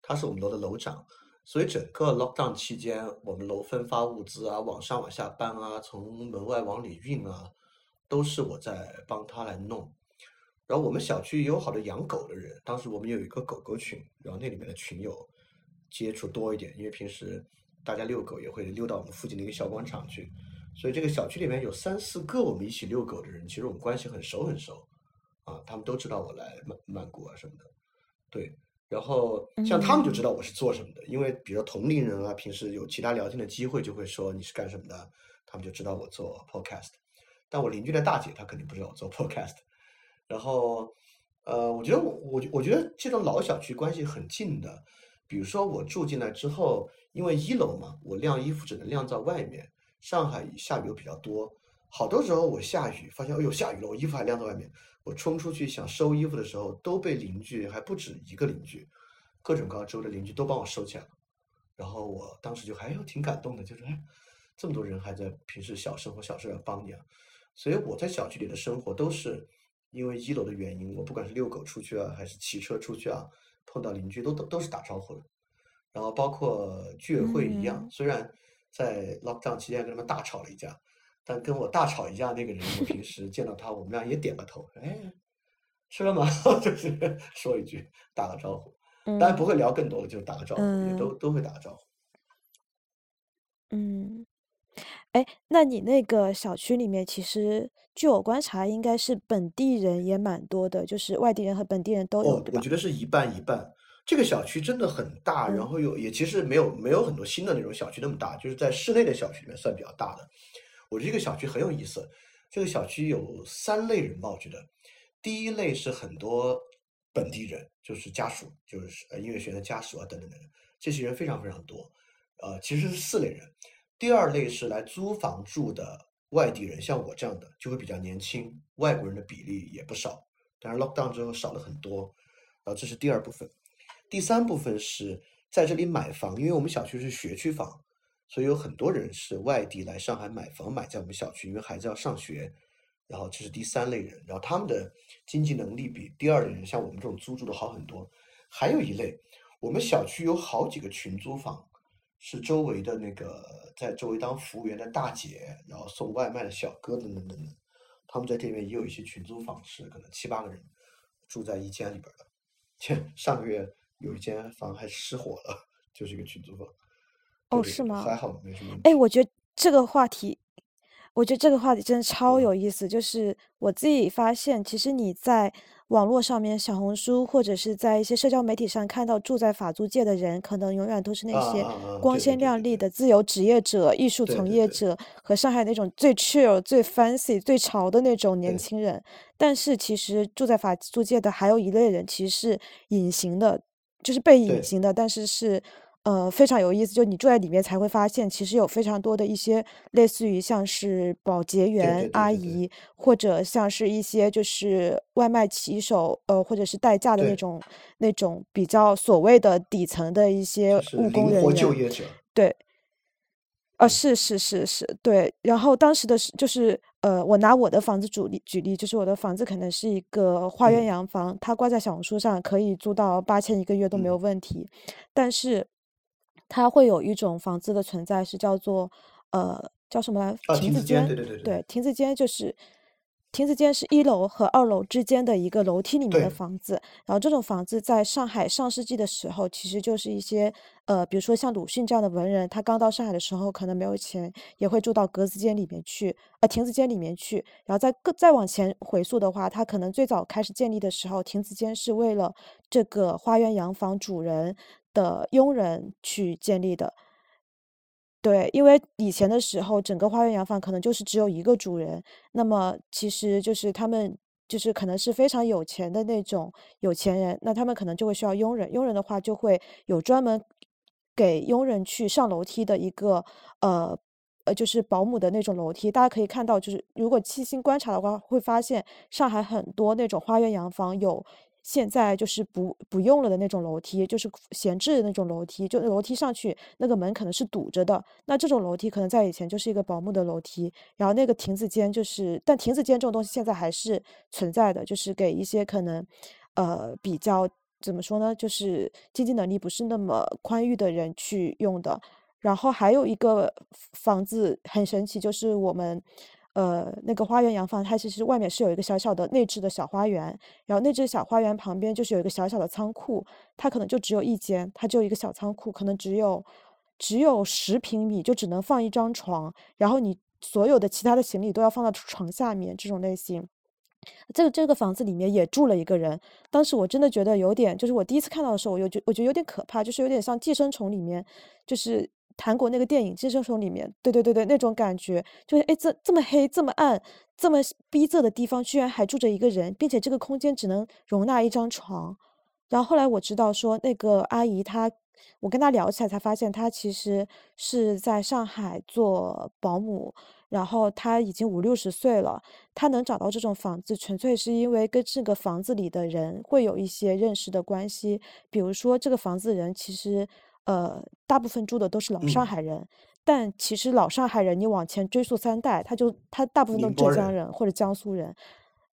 她是我们楼的楼长。所以整个 lockdown 期间，我们楼分发物资啊，往上往下搬啊，从门外往里运啊，都是我在帮他来弄。然后我们小区也有好多养狗的人，当时我们有一个狗狗群，然后那里面的群友接触多一点，因为平时大家遛狗也会溜到我们附近的一个小广场去，所以这个小区里面有三四个我们一起遛狗的人，其实我们关系很熟很熟啊，他们都知道我来曼曼谷啊什么的，对。然后像他们就知道我是做什么的，因为比如同龄人啊，平时有其他聊天的机会，就会说你是干什么的，他们就知道我做 podcast。但我邻居的大姐她肯定不知道我做 <laughs> podcast。然后，呃，我觉得我我我觉得这种老小区关系很近的，比如说我住进来之后，因为一楼嘛，我晾衣服只能晾在外面。上海下雨又比较多，好多时候我下雨发现，哎呦下雨了，我衣服还晾在外面。我冲出去想收衣服的时候，都被邻居还不止一个邻居，各种各样州的邻居都帮我收起来了。然后我当时就还有挺感动的，就是哎，这么多人还在平时小生活小事要帮你啊。所以我在小区里的生活都是因为一楼的原因，我不管是遛狗出去啊，还是骑车出去啊，碰到邻居都都都是打招呼的。然后包括居委会一样，虽然在 lockdown 期间跟他们大吵了一架。但跟我大吵一架那个人，我平时见到他，我们俩也点个头，哎，吃了吗？<laughs> 就是说一句，打个招呼，当然不会聊更多的，就是打个招呼，也都都会打个招呼。嗯。哎，那你那个小区里面，其实据我观察，应该是本地人也蛮多的，就是外地人和本地人都有，哦，对吧？我觉得是一半一半。这个小区真的很大，然嗯。后有也其实没有没有很多新的那种小区那么大，就是在室内的小区里面算比较大的。我觉得这个小区很有意思，这个小区有三类人吧，我觉得。第一类是很多本地人，就是家属，就是呃音乐学院的家属啊等等等等，这些人非常非常多。呃，其实是四类人。第二类是来租房住的外地人，像我这样的就会比较年轻，外国人的比例也不少，当然 lockdown 之后少了很多。然后这是第二部分。第三部分是在这里买房，因为我们小区是学区房，所以有很多人是外地来上海买房，买在我们小区，因为孩子要上学。然后这是第三类人，然后他们的经济能力比第二类人，像我们这种租住的好很多。还有一类，我们小区有好几个群租房，是周围的那个在周围当服务员的大姐，然后送外卖的小哥等等等等，他们在这边也有一些群租房，是可能七八个人住在一间里边的。<laughs> 前上个月有一间房还失火了，就是一个群租房。对哦，是吗？还好没什么问哎，题。我觉得这个话题我觉得这个话题真的超嗯。有意思。就是我自己发现，其实你在网络上面，小红书或者是在一些社交媒体上看到住在法租界的人，可能永远都是啊那些啊啊，光对对鲜亮丽的。自由职业者、艺术从对对对。业者，和上海那种最 chill、最 fancy、最潮的那种年对。轻人。但是其实住在法租界的还有一类人，其实是隐形的，就是被隐对。形的，但是是，呃，非常有意思，就你住在里面才会发现，其实有非常多的一些类似于像是保洁员对对对对对。阿姨，或者像是一些就是外卖骑手，呃，或者是代驾的那对。种那种比较所谓的底层的一些就是务工灵活就人员。业者。对。呃，对。是是是是，对。然后当时的是就是呃，我拿我的房子举例举例，就是我的房子可能是一个花园嗯。洋房，它挂在小红书上可以租到8000一个月都没有嗯。问题。但是它会有一种房子的存在是叫做呃，叫什么来啊，亭子间，对对对，对。亭子间就是亭子间是一楼和二楼之间的一个楼梯里面的。房子。然后这种房子在上海上世纪的时候，其实就是一些呃，比如说像鲁迅这样的文人，他刚到上海的时候可能没有钱，也会住到格子间里面去呃，亭子间里面去。然后再更再往前回溯的话，他可能最早开始建立的时候，亭子间是为了这个花园洋房主人的佣人去建立的。对，因为以前的时候，整个花园洋房可能就是只有一个主人，那么其实就是他们就是可能是非常有钱的那种有钱人，那他们可能就会需要佣人，佣人的话就会有专门给佣人去上楼梯的一个呃，呃，就是保姆的那种楼梯。大家可以看到，就是如果细心观察的话，会发现上海很多那种花园洋房有现在就是不不用了的那种楼梯，就是闲置的那种楼梯，就楼梯上去，那个门可能是堵着的，那这种楼梯可能在以前就是一个保姆的楼梯。然后那个亭子间就是但亭子间这种东西现在还是存在的，就是给一些可能，呃，比较怎么说呢，就是经济能力不是那么宽裕的人去用的。然后还有一个房房子很神奇，就是我们呃，那个花园洋房，它其实外面是有一个小小的内置的小花园，然后内置小花园旁边就是有一个小小的仓库，它可能就只有一间，它就一个小仓库，可能只有只有10平米，就只能放一张床，然后你所有的其他的行李都要放到床下面，这种类型。这个这个房子里面也住了一个人，当时我真的觉得有点就是我第一次看到的时候，我就觉我觉得有点可怕，就是有点像《寄生虫》里面，就是韩国那个电影《寄生虫》里面对对对对，那种感觉。就是诶，这这么黑、这么暗、这么逼仄的地方，居然还住着一个人，并且这个空间只能容纳一张床。然后后来我知道说那个阿姨她我跟她聊起来才发现她其实是在上海做保姆，然后她已经五六十岁了，她能找到这种房子，纯粹是因为跟这个房子里的人会有一些认识的关系。比如说这个房子人其实，呃，大部分住的都是老上嗯。海人，但其实老上海人你往前追溯三代，他就他大部分都是浙。江人或者江苏人。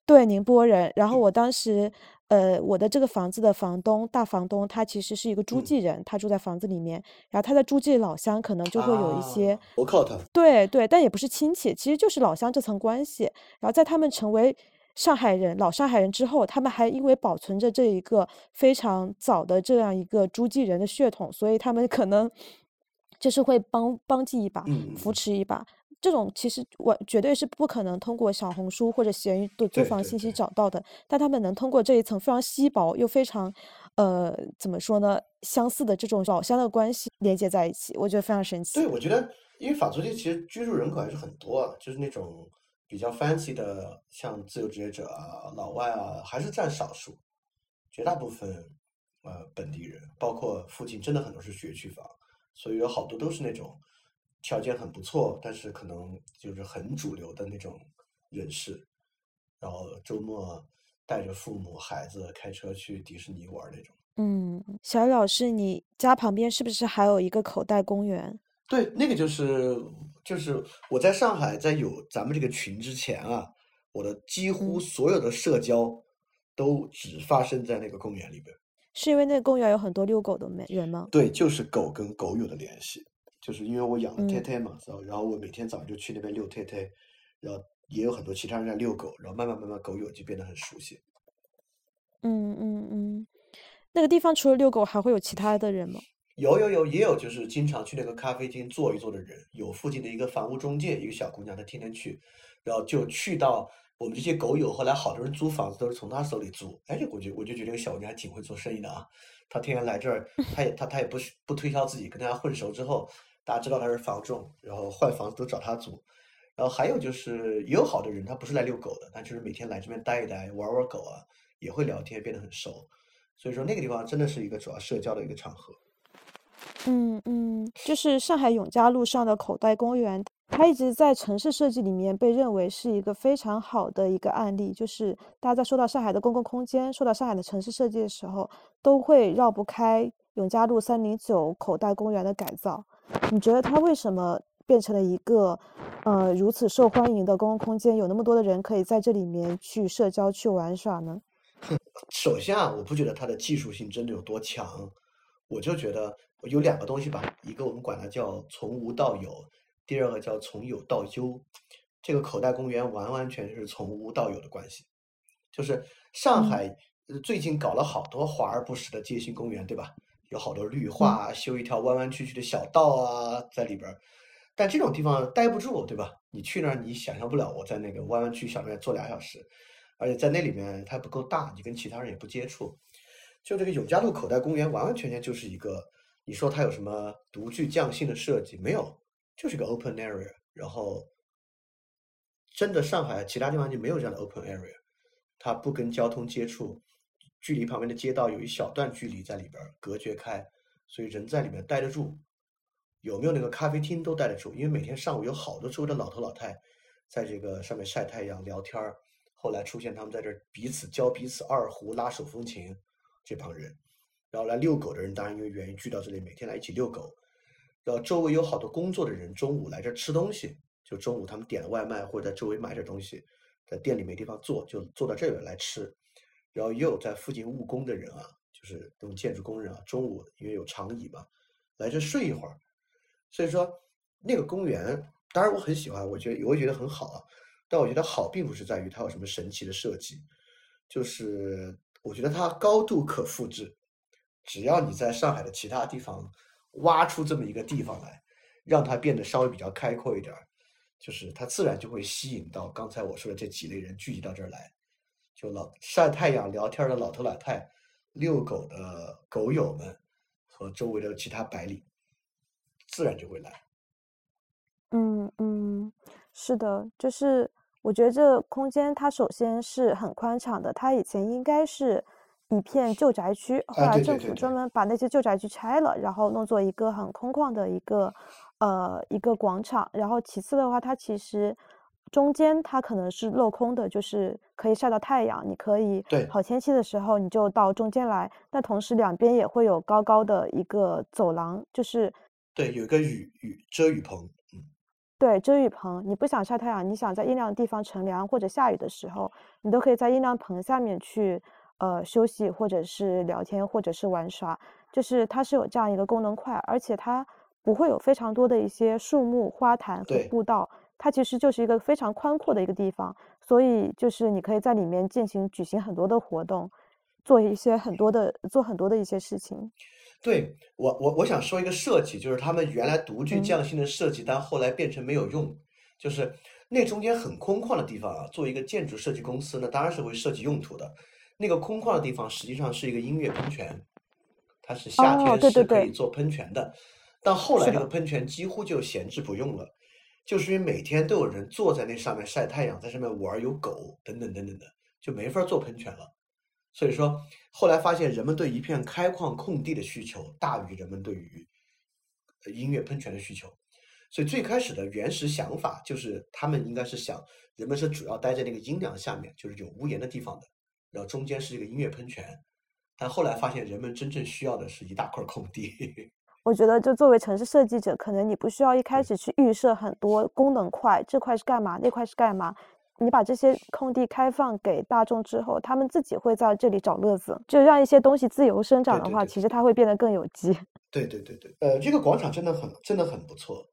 对，宁波人。然后我当时呃，我的这个房子的房东大房东，他其实是一个诸嗯。暨人，他住在房子里面，然后他在诸暨老乡可能就会有一些啊，投靠他。对对，但也不是亲戚，其实就是老乡这层关系。然后在他们成为上海人老上海人之后，他们还因为保存着这一个非常早的这样一个诸暨人的血统，所以他们可能就是会帮帮记一把，嗯扶持一把。这种其实我绝对是不可能通过小红书或者闲鱼的租房信息找到的，但他们能通过这一层非常稀薄又非常，呃，怎么说呢，相似的这种老乡的关系连接在一起，我觉得非常神奇。对，我觉得，因为法租界其实居住人口还是很多啊，就是那种比较 fancy 的，像自由职业者啊、老外啊，还是占少数，绝大部分呃本地人，包括附近真的很多是学区房，所以有好多都是那种条件很不错，但是可能就是很主流的那种人士，然后周末带着父母孩子开车去迪士尼玩那种。嗯，小雨老师，你家旁边是不是还有一个口袋公园？对，那个就是就是我在上海，在有咱们这个群之前啊，我的几乎嗯所有的社交都只发生在那个公园里边。是因为那个公园有很多遛狗的美人吗？对，就是狗跟狗友的联系，就是因为我养了泰嗯泰嘛，然后然后我每天早上就去那边遛泰泰，然后也有很多其他人在遛狗，然后慢慢慢慢狗友就变得很熟悉。嗯嗯嗯，那个地方除了遛狗，还会有其他的人吗？有有有，也有就是经常去那个咖啡厅坐一坐的人，有附近的一个房屋中介，一个小姑娘，她天天去，然后就去到我们这些狗友，后来好多人租房子都是从她手里租，哎，我就我就觉得这个小姑娘还挺会做生意的啊，她天天来这儿，她也她她也不是不推销自己，跟大家混熟之后，大家知道她是房仲，然后换房子都找她租，然后还有就是也有好的人，他不是来遛狗的，他就是每天来这边待一待，玩玩狗啊，也会聊天，变得很熟，所以说那个地方真的是一个主要社交的一个场合。嗯嗯，就是上海永嘉路上的口袋公园，它一直在城市设计里面被认为是一个非常好的一个案例。就是大家在说到上海的公共空间，说到上海的城市设计的时候，都会绕不开永嘉路三零九口袋公园的改造。你觉得它为什么变成了一个呃如此受欢迎的公共空间？有那么多的人可以在这里面去社交、去玩耍呢？<laughs> 首先啊，我不觉得它的技术性真的有多强，我就觉得有两个东西吧，一个我们管它叫从无到有，第二个叫从有到优。这个口袋公园完完全全是从无到有的关系，就是上嗯海呃最近搞了好多华而不实的街心公园，对吧？有好多绿化啊，修一条弯弯曲曲的小道啊在里边儿，但这种地方待不住，对吧？你去那儿，你想象不了我在那个弯弯曲小路上坐俩小时。而且在那里面它不够大，你跟其他人也不接触。就这个永嘉路口袋公园，完完全全就是一个，你说它有什么独具匠心的设计没有？就是个 open area。然后，真的上海其他地方就没有这样的 open area，它不跟交通接触，距离旁边的街道有一小段距离在里边隔绝开，所以人在里面待得住。有没有那个咖啡厅都待得住？因为每天上午有好多周围的老头老太，在这个上面晒太阳聊天。后来出现他们在这彼此教彼此二胡、拉手风琴，这帮人，然后来遛狗的人，当然因为愿意聚到这里，每天来一起遛狗。然后周围有好多工作的人，中午来这儿吃东西，就中午他们点了外卖或者在周围买点东西，在店里没地方坐，就坐到这边来吃。然后也有在附近务工的人啊，就是这种建筑工人啊，中午因为有长椅嘛，来这睡一会儿。所以说那个公园，当然我很喜欢，我觉得我也觉得很好啊。但我觉得好并不是在于它有什么神奇的设计，就是我觉得它高度可复制，只要你在上海的其他地方挖出这么一个地方来，让它变得稍微比较开阔一点儿，就是它自然就会吸引到刚才我说的这几类人聚集到这儿来，就老晒太阳聊天的老头老太，遛狗的狗友们和周围的其他白领，自然就会来。嗯嗯，是的，就是我觉得这空间它首先是很宽敞的，它以前应该是一片旧宅区，后啊，来政府专门把那些旧宅区拆了，然后弄作一个很空旷的一个呃一个广场。然后其次的话，它其实中间它可能是镂空的，就是可以晒到太阳，你可以对。好天气的时候你就到中间来，但同时两边也会有高高的一个走廊，就是对，有一个雨雨遮雨棚，嗯，对，遮雨棚，你不想晒太阳，你想在阴凉的地方乘凉或者下雨的时候，你都可以在阴凉棚下面去呃休息，或者是聊天，或者是玩耍。就是它是有这样一个功能块，而且它不会有非常多的一些树木、花坛和对，步道，它其实就是一个非常宽阔的一个地方，所以就是你可以在里面进行举行很多的活动，做一些很多的做很多的一些事情。对我，我我想说一个设计，就是他们原来独具匠心的设计，但后来变成没有用。就是那中间很空旷的地方啊，作为一个建筑设计公司呢，当然是会设计用途的。那个空旷的地方实际上是一个音乐喷泉，它是夏天是可以做喷泉的。但后来这个喷泉几乎就闲置不用了，就是因为每天都有人坐在那上面晒太阳，在上面玩，有狗等等等等的，就没法做喷泉了。所以说，后来发现人们对一片开旷空地的需求大于人们对于音乐喷泉的需求，所以最开始的原始想法就是他们应该是想人们是主要待在那个阴凉下面，就是有屋檐的地方的，然后中间是一个音乐喷泉。但后来发现人们真正需要的是一大块空地。<laughs> 我觉得，就作为城市设计者，可能你不需要一开始去预设很多功能块，这块是干嘛，那块是干嘛。你把这些空地开放给大众之后，他们自己会在这里找乐子，就让一些东西自由生长的话，其实它会变得更有机。<laughs> 对对对对，呃，这个广场真的很真的很不错，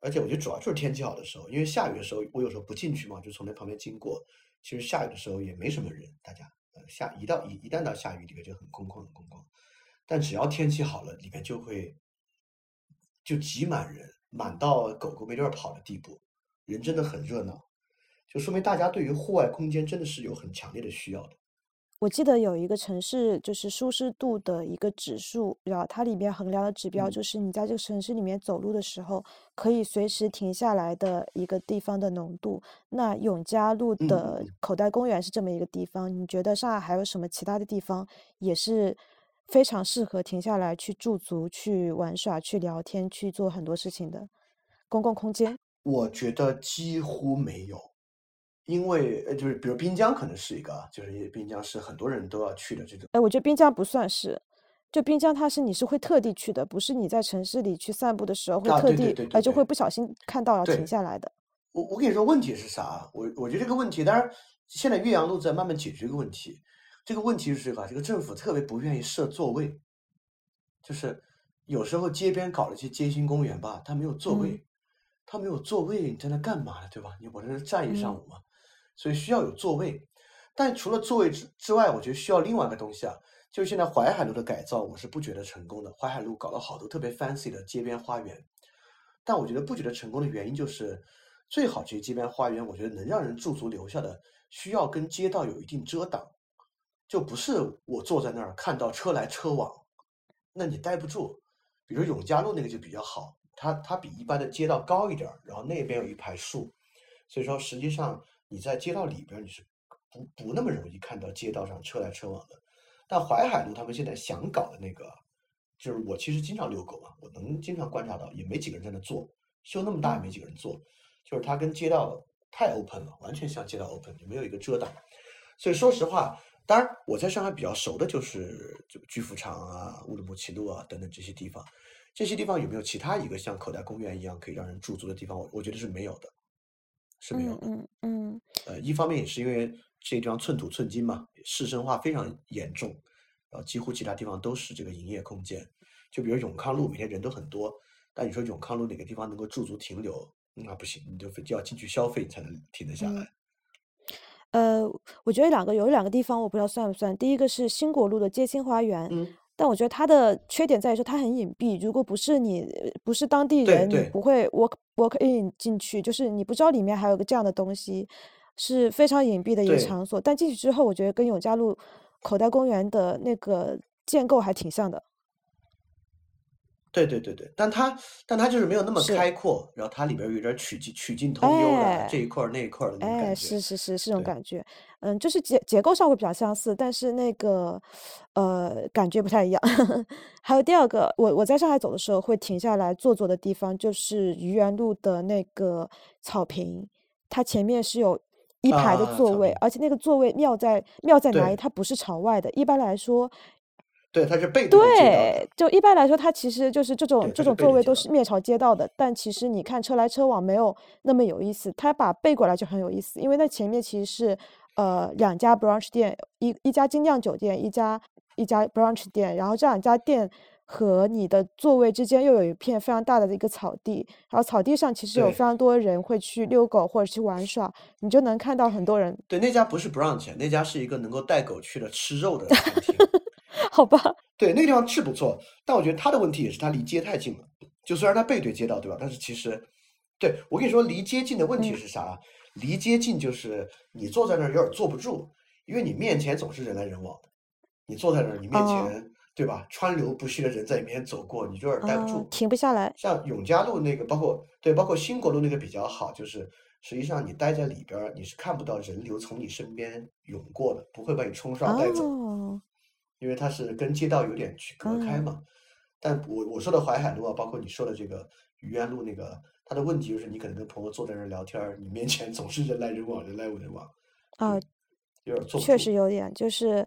而且我觉得主要就是天气好的时候，因为下雨的时候我有时候不进去嘛，就从那旁边经过。其实下雨的时候也没什么人，大家呃下一到一一旦到下雨里面就很空旷很空旷，但只要天气好了，里面就会就挤满人，满到狗狗没地儿跑的地步，人真的很热闹。就说明大家对于户外空间真的是有很强烈的需要的。我记得有一个城市就是舒适度的一个指数，然后它里面衡量的指标就是你在这个城市里面走路的时候可以随时停下来的一个地方的浓度。那永嘉路的口袋公园是这么一个地方，你觉得上海还有什么其他的地方也是非常适合停下来去驻足、去玩耍、去聊天、去做很多事情的公共空间？我觉得几乎没有。因为呃，就是比如滨江可能是一个，就是滨江是很多人都要去的这种。哎，我觉得滨江不算是，就滨江它是你是会特地去的，不是你在城市里去散步的时候会特地，哎，就会不小心看到要停下来的。我我跟你说问题是啥？我我觉得这个问题，当然现在岳阳路在慢慢解决这个问题。这个问题是这个，这个政府特别不愿意设座位，就是有时候街边搞了一些街心公园吧，它没有座位，它没有座位，你在那干嘛呢？对吧？你我在那站一上午嘛。所以需要有座位，但除了座位之之外，我觉得需要另外一个东西啊，就是现在淮海路的改造，我是不觉得成功的。淮海路搞了好多特别 fancy 的街边花园，但我觉得不觉得成功的原因就是，最好这些街边花园，我觉得能让人驻足留下的，需要跟街道有一定遮挡，就不是我坐在那儿看到车来车往，那你待不住。比如永嘉路那个就比较好，它它比一般的街道高一点，然后那边有一排树，所以说实际上。你在街道里边，你是不不那么容易看到街道上车来车往的。但淮海路他们现在想搞的那个，就是我其实经常遛狗嘛，我能经常观察到，也没几个人在那坐，修那么大也没几个人坐，就是它跟街道太 open 了，完全像街道 open，就没有一个遮挡。所以说实话，当然我在上海比较熟的就是这个巨富场啊、乌鲁木齐路啊等等这些地方。这些地方有没有其他一个像口袋公园一样可以让人驻足的地方？我我觉得是没有的。是没有的，嗯嗯，呃，一方面也是因为这地方寸土寸金嘛，市生化非常严重，然后几乎其他地方都是这个营业空间，就比如永康路每天人都很多，但你说永康路哪个地方能够驻足停留，那不行，你就就要进去消费你才能停得下来。呃，我觉得两个有两个地方我不知道算不算，第一个是新国路的街心花园。但我觉得它的缺点在于说它很隐蔽，如果不是你不是当地人，你不会 walk walk in 进去，就是你不知道里面还有个这样的东西，是非常隐蔽的一个场所。但进去之后，我觉得跟永嘉路口袋公园的那个建构还挺像的。对对对对，但它但它就是没有那么开阔，然后它里边有点曲径曲径通幽的这一块那一块的那种感觉。哎，是是是是这种感觉，嗯，就是结结构上会比较相似，但是那个呃感觉不太一样。<laughs> 还有第二个，我我在上海走的时候会停下来坐坐的地方，就是愚园路的那个草坪，它前面是有一排的座位，而且那个座位妙在妙在哪里？它不是朝外的，一般来说。对，它是背对，就一般来说，它其实就是这种这种座位都是面朝街道的。但其实你看车来车往没有那么有意思，它把背过来就很有意思。因为那前面其实是呃两家 brunch 店，一一家精酿酒店，一家一家 brunch 店。然后这两家店和你的座位之间又有一片非常大的一个草地，然后草地上其实有非常多人会去遛狗或者去玩耍，你就能看到很多人。对，那家不是 brunch，那家是一个能够带狗去的吃肉的餐厅。好吧，<laughs> 对，那个地方是不错，但我觉得他的问题也是他离街太近了。就虽然他背对街道，对吧？但是其实，对我跟你说，离街近的问题是啥？离街近就是你坐在那儿有点坐不住，因为你面前总是人来人往的。你坐在那儿，你面前对吧？川流不息的人在你面前走过，你就有点待不住，停不下来。像永嘉路那个，包括对，包括新国路那个比较好，就是实际上你待在里边，你是看不到人流从你身边涌过的，不会把你冲刷带走，因为它是跟街道有点去隔开嘛。但我我说的淮海路啊，包括你说的这个愚园路那个，它的问题就是你可能跟朋友坐在那儿聊天，你面前总是人来人往，人来人往。啊，有点坐确实有点，就是，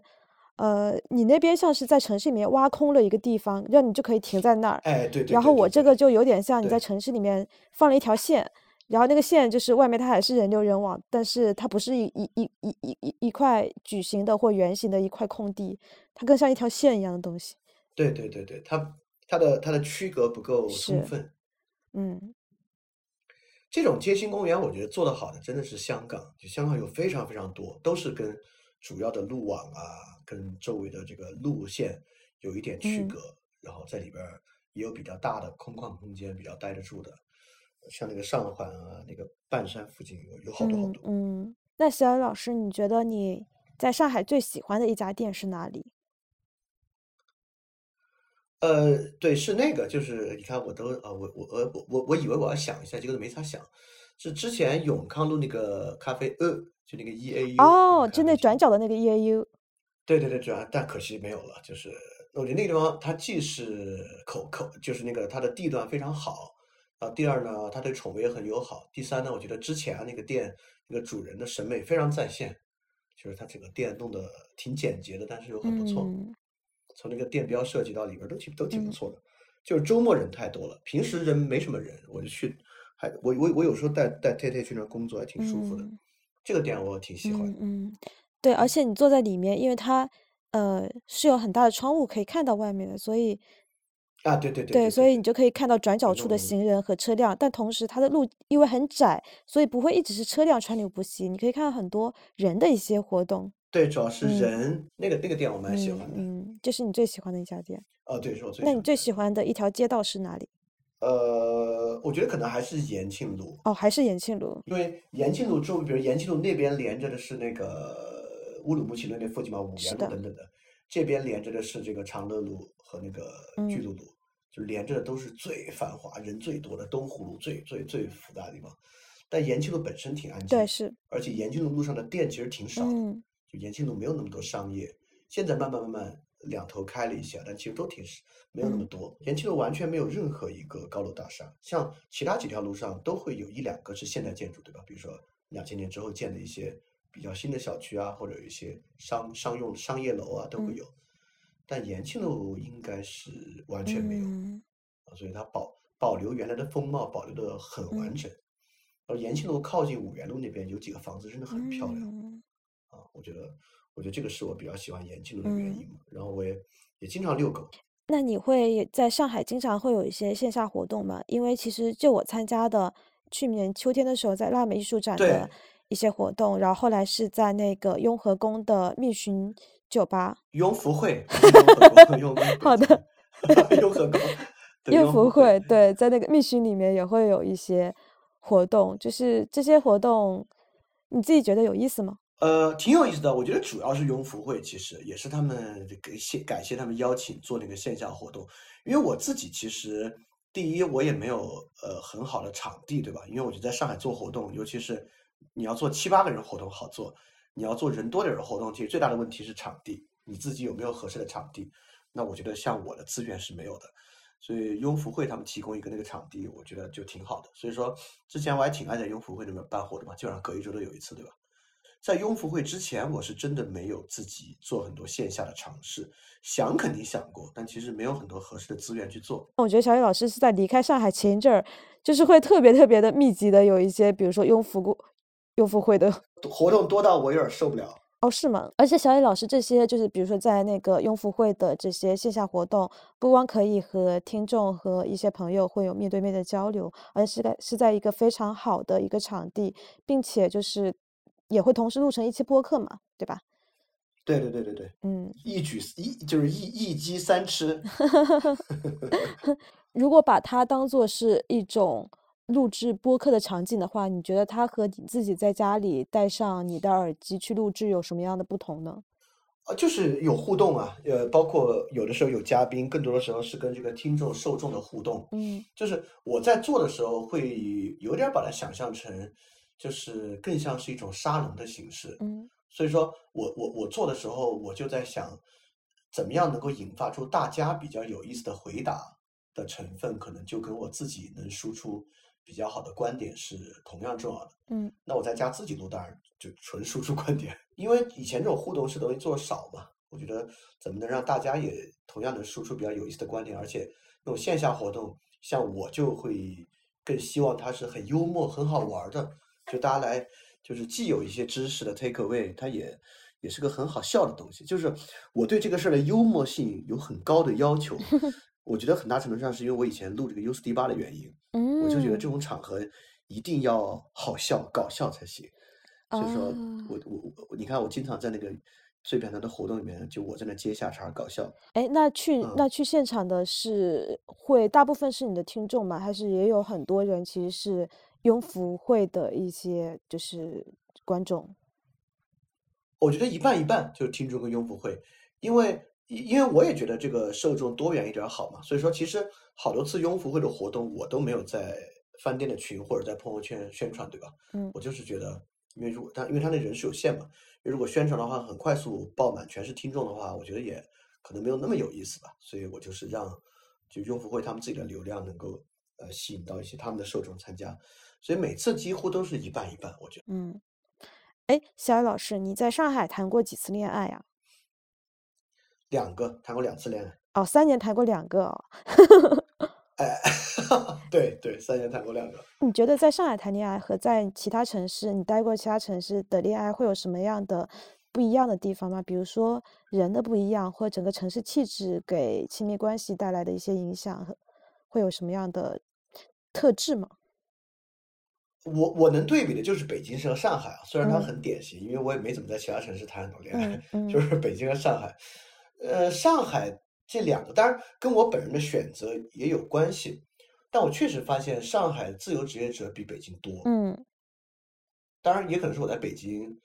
呃，你那边像是在城市里面挖空了一个地方，让你就可以停在那儿。哎，对对。然后我这个就有点像你在城市里面放了一条线，然后那个线就是外面它还是人流人往，但是它不是一一一一一一一块矩形的或圆形的一块空地，它更像一条线一样的东西。对对对对，它。它的它的区隔不够充分，嗯，这种街心公园，我觉得做得好的真的是香港，就香港有非常非常多，都是跟主要的路网啊，跟周围的这个路线有一点区隔，然后在里边也有比较大的空旷空间，比较待得住的，像那个上环啊，那个半山附近有有好多好多。嗯，那小雨老师，你觉得你在上海最喜欢的一家店是哪里？呃，对，是那个，就是你看，我都啊，我我我我我我以为我要想一下，结果都没啥想，是之前永康路那个咖啡，呃，就那个 E A U，哦，就那转角的那个 E A U，对对对，转，但可惜没有了。就是我觉得那个地方，它既是口口，就是那个它的地段非常好啊。第二呢，它对宠物也很友好。第三呢，我觉得之前那个店那个主人的审美非常在线，就是他整个店弄得挺简洁的，但是又很不错。从那个店标设计到里边都挺都挺不错的，就是周末人太多了，平时人没什么人，我就去，还我我我有时候带带太太去那工作还挺舒服的，这个店我挺喜欢。嗯，对，而且你坐在里面，因为它呃是有很大的窗户可以看到外面的，所以啊对对对对，所以你就可以看到转角处的行人和车辆，但同时它的路因为很窄，所以不会一直是车辆川流不息，你可以看到很多人的一些活动。对，主要是人那个那个店我蛮喜欢的，嗯，这是你最喜欢的一家店。哦，对，是我最。那你最喜欢的一条街道是哪里？呃，我觉得可能还是延庆路。哦，还是延庆路。因为延庆路周，比如延庆路那边连着的是那个乌鲁木齐那边附近嘛，五元路等等的，这边连着的是这个长乐路和那个巨鹿路，就连着的都是最繁华、人最多的东湖路最最最复杂的地方。但延庆路本身挺安静，对，是。而且延庆路路上的店其实挺少。嗯。就延庆路没有那么多商业，现在慢慢慢慢两头开了一下，但其实都挺没有那么多。延庆路完全没有任何一个高楼大厦，像其他几条路上都会有一两个是现代建筑，对吧？比如说两千年之后建的一些比较新的小区啊，或者有一些商商用商业楼啊都会有。但延庆路应该是完全没有啊，所以它保保留原来的风貌，保留的很完整。而延庆路靠近五元路那边有几个房子真的很漂亮。啊，我觉得，我觉得这个是我比较喜欢延庆路的原因嘛。然后我也也经常遛狗。那你会在上海经常会有一些线下活动吗？因为其实就我参加的去年秋天的时候，在腊梅艺术展的一些活动，然后后来是在那个雍和宫的密寻酒吧。雍福会。<laughs> 好的。<laughs> 雍和宫。雍福会对，在那个密寻里面也会有一些活动，就是这些活动，你自己觉得有意思吗？呃，挺有意思的。我觉得主要是雍福会，其实也是他们给谢感谢他们邀请做那个线下活动。因为我自己其实第一我也没有呃很好的场地，对吧？因为我就在上海做活动，尤其是你要做七八个人活动好做，你要做人多点的活动，其实最大的问题是场地，你自己有没有合适的场地？那我觉得像我的资源是没有的，所以雍福会他们提供一个那个场地，我觉得就挺好的。所以说之前我还挺爱在雍福会里面办活动嘛，基本上隔一周都有一次，对吧？在雍福会之前，我是真的没有自己做很多线下的尝试，想肯定想过，但其实没有很多合适的资源去做。我觉得小雨老师是在离开上海前一阵儿，就是会特别特别的密集的有一些，比如说雍福过雍福会的 <laughs> 活动多到我有点受不了。哦，是吗？而且小野老师这些就是比如说在那个雍福会的这些线下活动，不光可以和听众和一些朋友会有面对面的交流，而且是在是在一个非常好的一个场地，并且就是。也会同时录成一期播客嘛，对吧？对对对对对，嗯，一举一就是一一鸡三吃。<laughs> 如果把它当做是一种录制播客的场景的话，你觉得它和你自己在家里戴上你的耳机去录制有什么样的不同呢？啊，就是有互动啊，呃，包括有的时候有嘉宾，更多的时候是跟这个听众受众的互动。嗯就是我在做的时候，会有点把它想象成，就是更像是一种沙龙的形式。嗯所以说我我我做的时候，我就在想，怎么样能够引发出大家比较有意思的回答的成分，可能就跟我自己能输出比较好的观点是同样重要的。嗯那我在家自己录，当然就纯输出观点，因为以前这种互动式东西做的少嘛，我觉得怎么能让大家也同样能输出比较有意思的观点，而且那种线下活动，像我就会更希望它是很幽默、很好玩儿的，就大家来就是既有一些知识的 take away，它也也是个很好笑的东西。就是我对这个事儿的幽默性有很高的要求，<laughs> 我觉得很大程度上是因为我以前录这个 U 四 D 八的原因。嗯，我就觉得这种场合一定要好笑、搞笑才行。所以说啊我我我，你看我经常在那个最平台的活动里面，就我在那接下茬搞笑。哎，那去嗯那去现场的是会大部分是你的听众吗？还是也有很多人其实是庸福会的一些就是观众？我觉得一半一半，就是听众跟庸福会，因为因因为我也觉得这个受众多元一点好嘛，所以说其实好多次拥福会的活动我都没有在饭店的群或者在朋友圈宣传，对吧？嗯我就是觉得，因为如果他因为他那人是有限嘛，因为如果宣传的话很快速爆满全是听众的话，我觉得也可能没有那么有意思吧，所以我就是让就拥福会他们自己的流量能够呃吸引到一些他们的受众参加，所以每次几乎都是一半一半，我觉得。嗯，哎，小雨老师，你在上海谈过几次恋爱呀？两个谈过两次恋爱，哦，三年谈过两个哦。<laughs> 哎，<laughs> 对对，三年谈过两个。你觉得在上海谈恋爱和在其他城市，你待过其他城市的恋爱会有什么样的不一样的地方吗？比如说人的不一样，或者整个城市气质给亲密关系带来的一些影响，会有什么样的特质吗？我我能对比的就是北京市和上海啊，虽然它嗯很典型，因为我也没怎么在其他城市谈很多恋爱，嗯嗯就是北京和上海。呃，上海这两个当然跟我本人的选择也有关系，但我确实发现上海自由职业者比北京多。嗯当然，也可能是我在北京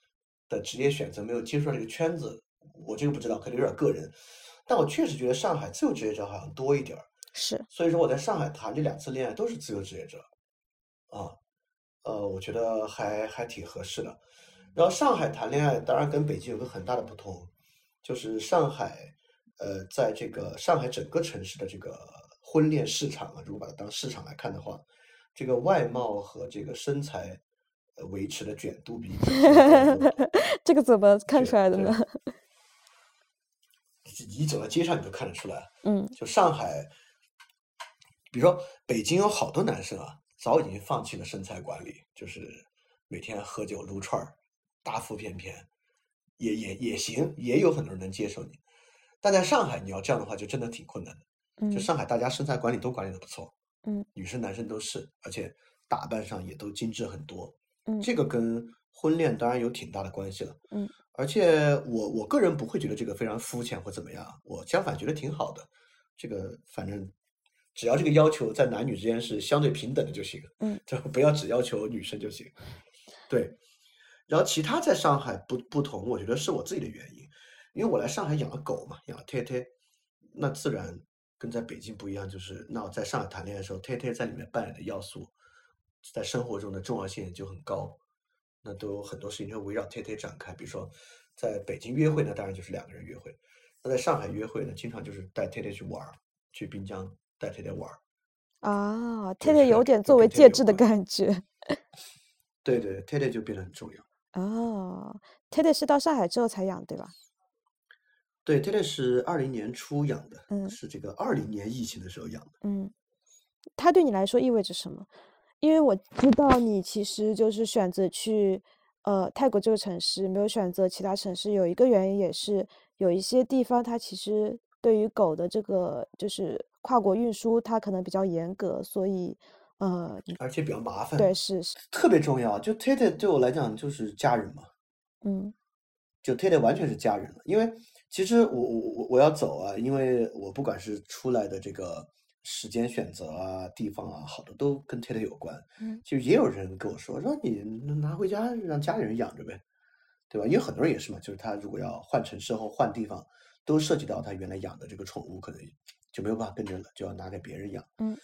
的职业选择没有接触到这个圈子，我这个不知道，可能有点个人。但我确实觉得上海自由职业者好像多一点儿。是，所以说我在上海谈这两次恋爱都是自由职业者，啊，呃，我觉得还还挺合适的。然后上海谈恋爱，当然跟北京有个很大的不同，就是上海，呃，在这个上海整个城市的这个婚恋市场啊，如果把它当市场来看的话，这个外貌和这个身材，呃，维持的卷度比 <laughs> 这个怎么看出来的呢？<laughs> 你你走到街上你就看得出来。嗯就上海，比如说北京有好多男生啊，早已经放弃了身材管理，就是每天喝酒撸串儿，大腹便便，也也也行，也有很多人能接受你。但在上海，你要这样的话，就真的挺困难的。就嗯上海，大家身材管理都管理的不错，嗯女生男生都是，而且打扮上也都精致很多。嗯这个跟婚恋当然有挺大的关系了。嗯，而且我我个人不会觉得这个非常肤浅或怎么样，我相反觉得挺好的。这个反正只要这个要求在男女之间是相对平等的就行，嗯，就不要只要求女生就行。对，然后其他在上海不不同，我觉得是我自己的原因，因为我来上海养了狗嘛，养了贴贴，那自然跟在北京不一样，就是那我在上海谈恋爱的时候，贴贴在里面扮演的要素，在生活中的重要性就很高。那都有很多事情就围绕贴贴展开，比如说在北京约会呢，当然就是两个人约会；那在上海约会呢，经常就是带贴贴去玩儿，去滨江带贴贴玩儿。啊，就贴贴有点作为介质的感觉。<laughs> 对对，贴贴就变得很重要。哦，贴贴是到上海之后才养，对吧？对，贴贴是二零年初养的，嗯是这个二零年疫情的时候养的。嗯，它对你来说意味着什么？因为我知道你其实就是选择去呃泰国这个城市，没有选择其他城市，有一个原因也是有一些地方它其实对于狗的这个就是跨国运输，它可能比较严格，所以呃，而且比较麻烦，对，是是，特别重要。就 Tate 对我来讲就是家人嘛，嗯就 Tate 完全是家人了。因为其实我我我我要走啊，因为我不管是出来的这个时间选择啊、地方啊，好多都跟 Tate 有关。嗯，就也有人跟我说，说你拿回家让家里人养着呗，对吧？因为很多人也是嘛，就是他如果要换城市或换地方，都涉及到他原来养的这个宠物，可能就没有办法跟着了，就要拿给别人养。嗯，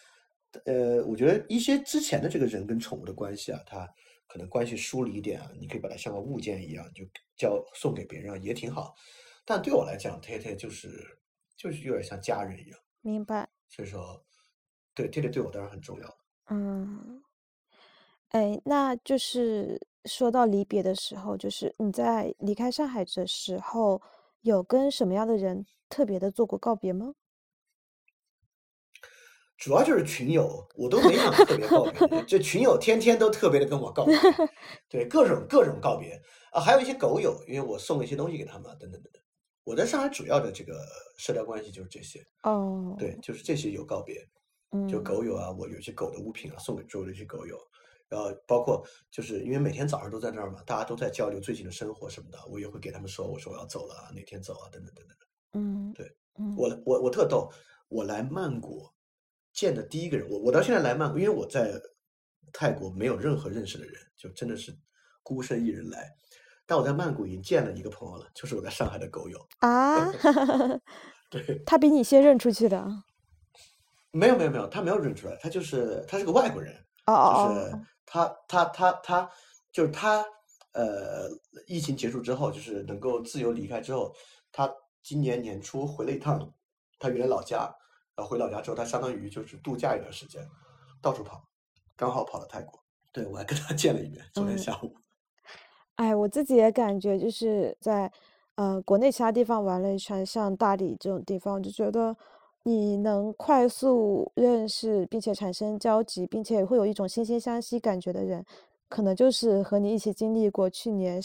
呃，我觉得一些之前的这个人跟宠物的关系啊，它可能关系疏离一点啊，你可以把它像个物件一样，就交送给别人啊，也挺好。但对我来讲，Tate 就是就是有点像家人一样，明白。所以说，对 Tate 对我当然很重要。嗯，哎，那就是说到离别的时候，就是你在离开上海的时候，有跟什么样的人特别的做过告别吗？主要就是群友，我都没想特别告别，这 <laughs> 群友天天都特别的跟我告别，<laughs> 对各种各种告别啊，还有一些狗友，因为我送了一些东西给他们，等等等等。我在上海主要的这个社交关系就是这些，哦，对，就是这些有告别，就嗯狗友啊，我有些狗的物品啊送给周围的一些狗友，然后包括就是因为每天早上都在那儿嘛，大家都在交流最近的生活什么的，我也会给他们说，我说我要走了啊，哪天走啊，等等等等。嗯，对，嗯，我我我特逗，我来曼谷见的第一个人，我我到现在来曼谷，因为我在泰国没有任何认识的人，就真的是孤身一人来。但我在曼谷已经见了一个朋友了，就是我在上海的狗友。啊，<laughs> 对，他比你先认出去的。哦没有没有没有，他没有认出来，他就是他是个外国人，哦就是哦，他他他他就是他呃，疫情结束之后，就是能够自由离开之后，他今年年初回了一趟他原来老家，然后回老家之后，他相当于就是度假一段时间，到处跑，刚好跑到泰国。对，我还跟他 <laughs> 见了一面，昨天嗯下午。哎，我自己也感觉就是在呃国内其他地方玩了一圈，像大理这种地方，就觉得你能快速认识并且产生交集，并且会有一种惺惺相惜感觉的人，可能就是和你一起经历过去年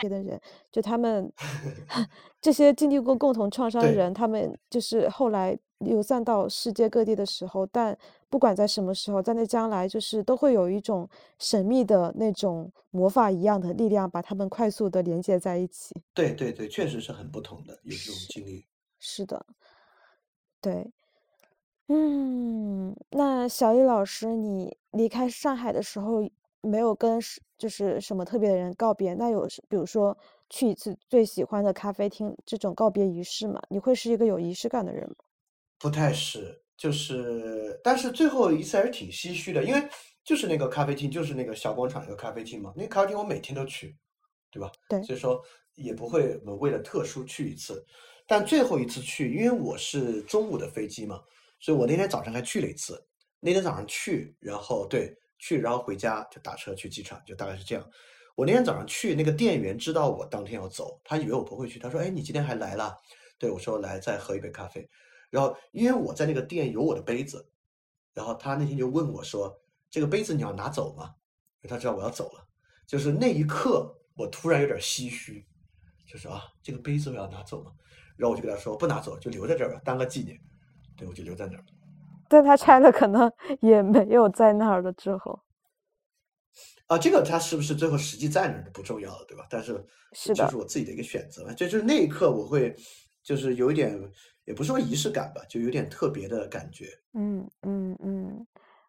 别的人，就他们 <laughs> <laughs> 这些经历过共同创伤的人，他们就是后来流散到世界各地的时候，但不管在什么时候，在那将来，就是都会有一种神秘的那种魔法一样的力量，把他们快速的连接在一起。对对对，确实是很不同的，有这种经历。是的，对，嗯，那小易老师，你离开上海的时候，没有跟是就是什么特别的人告别？那有是比如说去一次最喜欢的咖啡厅这种告别仪式吗？你会是一个有仪式感的人吗？不太是，就是，但是最后一次还是挺唏嘘的，因为就是那个咖啡厅，就是那个小广场那个咖啡厅嘛，那个咖啡厅我每天都去，对吧？对所以说也不会呃为了特殊去一次，但最后一次去，因为我是中午的飞机嘛，所以我那天早上还去了一次。那天早上去，然后对去，然后回家就打车去机场，就大概是这样。我那天早上去，那个店员知道我当天要走，他以为我不会去，他说：“哎，你今天还来了？”对我说：“来，再喝一杯咖啡。”然后因为我在那个店有我的杯子，然后他那天就问我说：“这个杯子你要拿走吗？”他知道我要走了，就是那一刻我突然有点唏嘘，就是啊，这个杯子我要拿走吗？然后我就跟他说不拿走，就留在这儿吧，当个纪念。对，我就留在那儿。但他拆了，可能 <laughs> 也没有在那儿了之后。啊，这个他是不是最后实际在那儿不重要了，对吧？但是是的就是我自己的一个选择，这就是那一刻我会就是有一点，也不是说仪式感吧，就有点特别的感觉。嗯嗯嗯，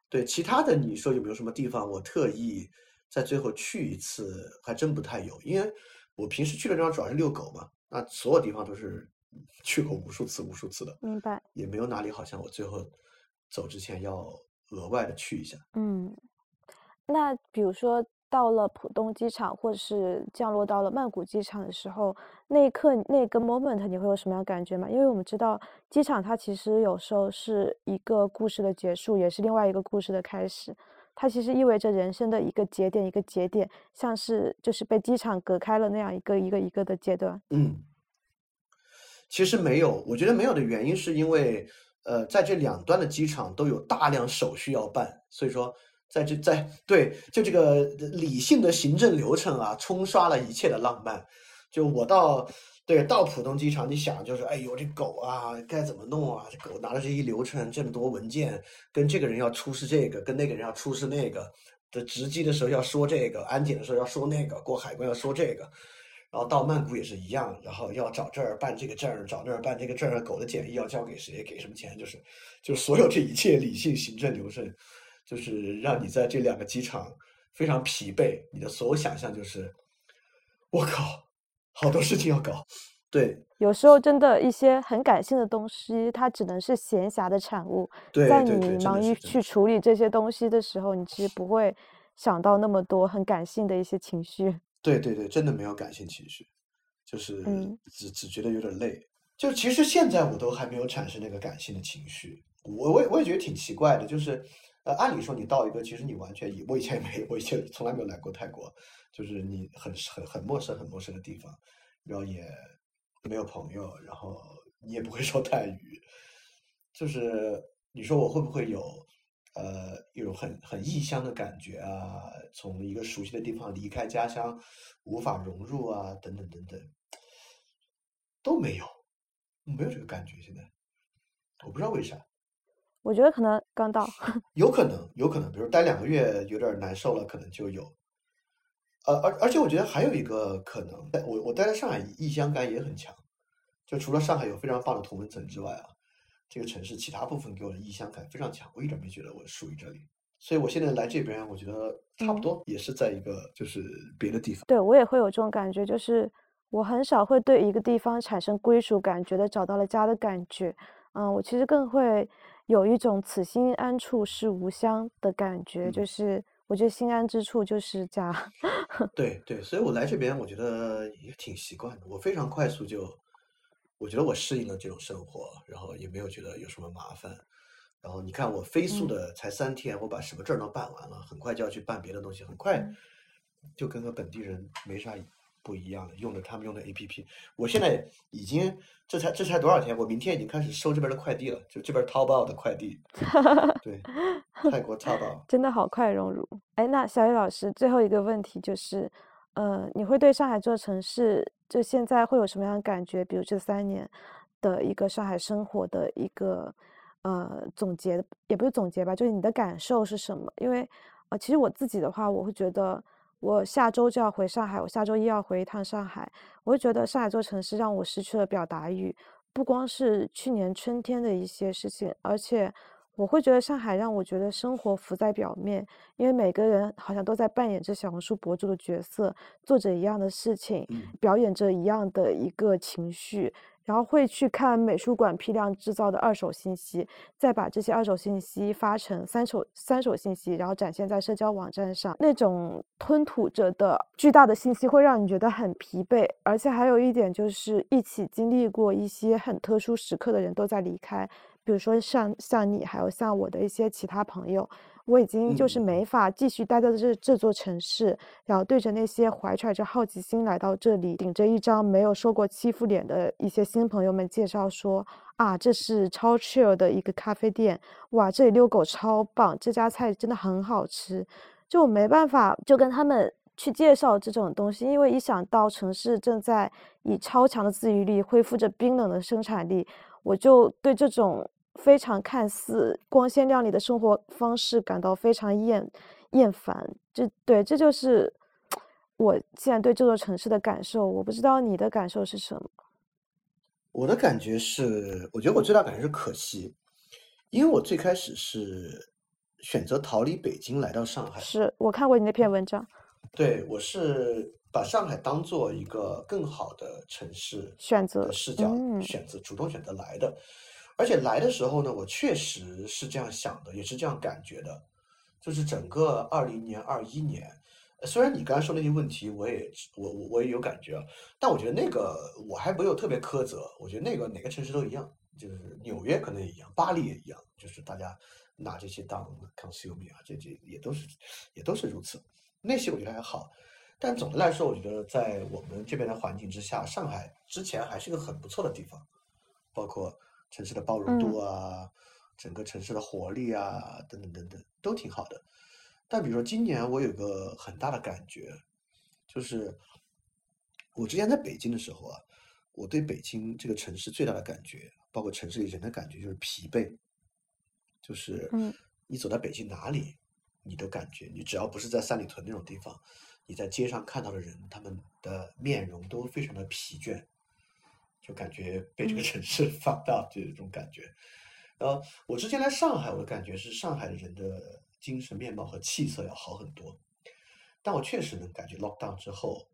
对，其他的你说有没有什么地方我特意在最后去一次，还真不太有，因为我平时去的地方主要是遛狗嘛，那所有地方都是 <laughs> 去过无数次、无数次的，明白。也没有哪里好像我最后走之前要额外的去一下。嗯，那比如说到了浦东机场，或者是降落到了曼谷机场的时候，那一刻那个 moment 你会有什么样的感觉吗？因为我们知道机场它其实有时候是一个故事的结束，也是另外一个故事的开始。它其实意味着人生的一个节点，一个节点，像是就是被机场隔开了那样一个一个一个的阶段。嗯，其实没有，我觉得没有的原因是因为，呃，在这两端的机场都有大量手续要办，所以说在这在对就这个理性的行政流程啊，冲刷了一切的浪漫。就我到对到浦东机场，你想就是，哎呦这狗啊该怎么弄啊？这狗拿着这一流程这么多文件，跟这个人要出示这个，跟那个人要出示那个，的值机的时候要说这个，安检的时候要说那个，过海关要说这个。然后到曼谷也是一样，然后要找这儿办这个证儿，找那儿办这个证儿，狗的检疫要交给谁，给什么钱，就是就是所有这一切理性行政流程，就是让你在这两个机场非常疲惫，你的所有想象就是，我靠，好多事情要搞，对有时候真的一些很感性的东西，它只能是闲暇的产物。在你对对对，真的忙于去处理这些东西的时候，你其实不会想到那么多很感性的一些情绪。对对对，真的没有感性情绪，就是嗯只只觉得有点累。就其实现在我都还没有产生那个感性的情绪，我我也我也觉得挺奇怪的，就是呃，按理说你到一个其实你完全以我以前也没 <laughs> 我以前从来没有来过泰国，就是你很很很陌生很陌生的地方，然后也没有朋友，然后你也不会说泰语，就是你说我会不会有呃有很很异乡的感觉啊？从一个熟悉的地方离开家乡，无法融入啊，等等等等，都没有，没有这个感觉。现在我不知道为啥，我觉得可能刚到，有可能，有可能，比如待两个月有点难受了，可能就有。呃，而而且我觉得还有一个可能，我我待在上海异乡感也很强，就除了上海有非常棒的同文层之外啊，这个城市其他部分给我的异乡感非常强，我一点没觉得我属于这里，所以我现在来这边，我觉得差不嗯多也是在一个就是别的地方。对我也会有这种感觉，就是我很少会对一个地方产生归属感，觉得找到了家的感觉。嗯，我其实更会有一种此心安处是吾乡的感觉，嗯就是我觉得心安之处就是家。<laughs> 对对，所以我来这边，我觉得也挺习惯的。我非常快速就，我觉得我适应了这种生活，然后也没有觉得有什么麻烦。然后你看，我飞速嗯的才三天，我把什么证儿都办完了，很快就要去办别的东西，很快嗯就跟个本地人没啥不一样了。用的他们用的 APP，我现在已经这才这才多少天？我明天已经开始收这边的快递了，就这边淘宝的快递。<laughs> 对，泰国淘宝。真的好快融入。哎，那小雨老师，最后一个问题就是，呃，你会对上海这座城市，就现在会有什么样的感觉？比如这三年的一个上海生活的一个呃总结，也不是总结吧，就是你的感受是什么？因为呃，其实我自己的话，我会觉得我下周就要回上海，我下周一要回一趟上海，我会觉得上海这座城市让我失去了表达欲，不光是去年春天的一些事情，而且。我会觉得上海让我觉得生活浮在表面，因为每个人好像都在扮演着小红书博主的角色，做着一样的事情，嗯表演着一样的一个情绪，然后会去看美术馆批量制造的二手信息，再把这些二手信息发成三手三手信息，然后展现在社交网站上。那种吞吐着的巨大的信息会让你觉得很疲惫，而且还有一点就是一起经历过一些很特殊时刻的人都在离开。比如说像像你，还有像我的一些其他朋友，我已经就是没法继续待在这这座城市，然后对着那些怀揣着好奇心来到这里，顶着一张没有受过欺负脸的一些新朋友们介绍说啊，这是超 chill 的一个咖啡店，哇，这里遛狗超棒，这家菜真的很好吃，就我没办法就跟他们。去介绍这种东西，因为一想到城市正在以超强的自愈力恢复着冰冷的生产力，我就对这种非常看似光鲜亮丽的生活方式感到非常厌厌烦。这对，这就是我现在对这座城市的感受。我不知道你的感受是什么？我的感觉是，我觉得我最大感觉是可惜，因为我最开始是选择逃离北京来到上海，是我看过你那篇文章，对，我是把上海当做一个更好的城市选择的视角嗯选择，主动选择来的。而且来的时候呢，我确实是这样想的，也是这样感觉的。就是整个二零年、二一年，呃虽然你刚才说那些问题，我也我我我也有感觉啊，但我觉得那个我还没有特别苛责。我觉得那个哪个城市都一样，就是纽约可能也一样，巴黎也一样，就是大家拿这些当 consume 啊，这这也都是也都是如此。那些我觉得还好，但总的来说，我觉得在我们这边的环境之下，上海之前还是个很不错的地方，包括城市的包容度啊，整个城市的活力啊，等等等等，都挺好的。但比如说今年，我有个很大的感觉，就是我之前在北京的时候啊，我对北京这个城市最大的感觉，包括城市里人的感觉，就是疲惫。就是嗯你走在北京哪里，你的感觉，你只要不是在三里屯那种地方，你在街上看到的人，他们的面容都非常的疲倦，就感觉被这个嗯城市 <laughs> 放大，就有这种感觉。然后我之前来上海，我的感觉是上海的人的精神面貌和气色要好很多，但我确实能感觉 lockdown 之后，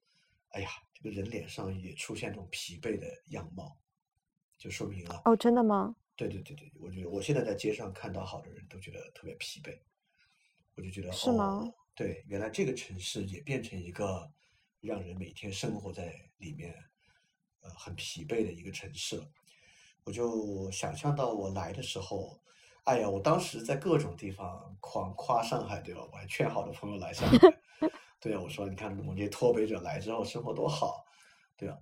哎呀，这个人脸上也出现这种疲惫的样貌，就说明了。哦，真的吗？对对对对，我觉得我现在在街上看到好的人都觉得特别疲惫，我就觉得是吗哦，对，原来这个城市也变成一个让人每天生活在里面，呃，很疲惫的一个城市了。我就想象到我来的时候，哎呀，我当时在各种地方狂夸上海，对吧？我还劝好多朋友来上海，<laughs> 对啊，我说你看我们这些脱北者来之后生活多好，对吧？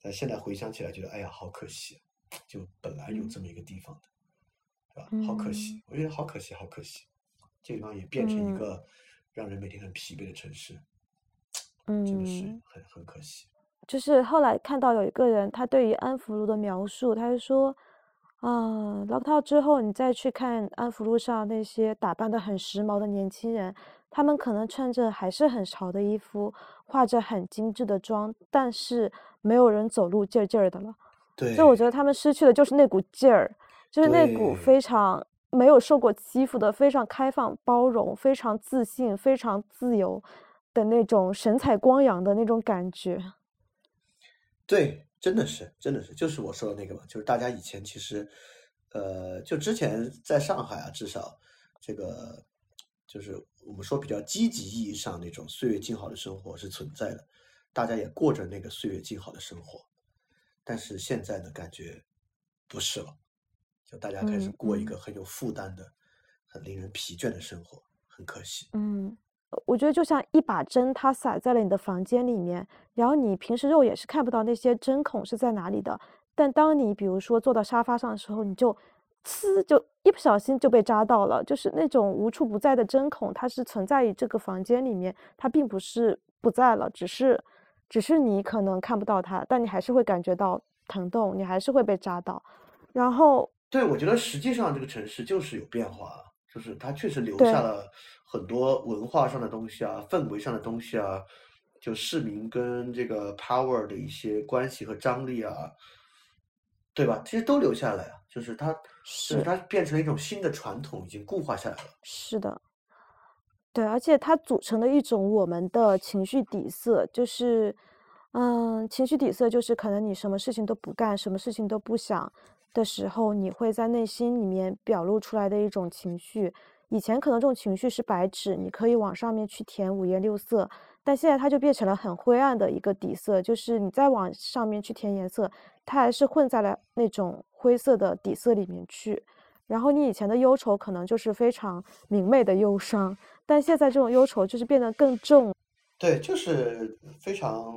但现在回想起来，觉得哎呀，好可惜，就本来有这么一个地方的，对吧？好可惜，我觉得好可惜，好可惜，这个地方也变成一嗯个让人每天很疲惫的城市，真的是嗯。很很可惜。就是后来看到有一个人，他对于安福路的描述，他就说，啊、w n 之后，你再去看安福路上那些打扮的很时髦的年轻人，他们可能穿着还是很潮的衣服，化着很精致的妆，但是没有人走路劲儿劲儿的了。对，就我觉得他们失去的就是那股劲儿，就是那股非常没有受过欺负的、非常开放、包容、非常自信、非常自由的那种神采光扬的那种感觉。对，真的是，真的是，就是我说的那个嘛，就是大家以前其实，呃，就之前在上海啊，至少这个就是我们说比较积极意义上那种岁月静好的生活是存在的，大家也过着那个岁月静好的生活，但是现在呢，感觉不是了，就大家开始过一个很有负担的、很令人疲倦的生活，很可惜。嗯，呃我觉得就像一把针，它撒在了你的房间里面，然后你平时肉眼是看不到那些针孔是在哪里的，但当你比如说坐到沙发上的时候，你就呲就一不小心就被扎到了，就是那种无处不在的针孔，它是存在于这个房间里面，它并不是不在了，只是只是你可能看不到它，但你还是会感觉到疼痛，你还是会被扎到，然后对，我觉得实际上这个城市就是有变化，就是它确实留下了很多文化上的东西啊，氛围上的东西啊，就市民跟这个 power 的一些关系和张力啊，对吧？这些都留下来了，就是它，就是是它变成了一种新的传统，已经固化下来了。是的，对，而且它组成了一种我们的情绪底色，就是，嗯，情绪底色就是可能你什么事情都不干，什么事情都不想的时候，你会在内心里面表露出来的一种情绪。以前可能这种情绪是白纸，你可以往上面去填五颜六色，但现在它就变成了很灰暗的一个底色，就是你再往上面去填颜色，它还是混在了那种灰色的底色里面去。然后你以前的忧愁可能就是非常明媚的忧伤，但现在这种忧愁就是变得更重。对，就是非常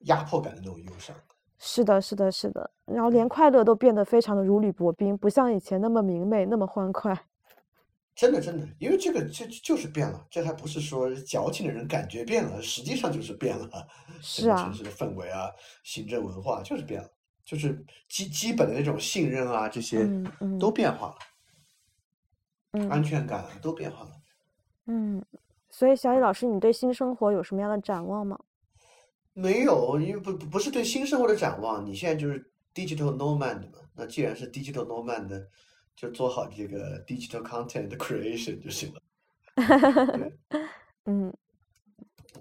压迫感的那种忧伤。是的，是的，是的。然后连快乐都变得非常的如履薄冰，不像以前那么明媚，那么欢快。真的，真的，因为这个这就是变了，这还不是说矫情的人感觉变了，实际上就是变了。是啊城市的氛围啊，行政文化就是变了，就是基基本的那种信任啊，这些都变化了，安嗯全感啊都变化了。嗯。所以小李老师，你对新生活有什么样的展望吗？没有，因为不不不是对新生活的展望，你现在就是 digital nomad 嘛，那既然是 digital nomad 呢，就做好这个 digital content 的 creation 就行了。对 <laughs> 嗯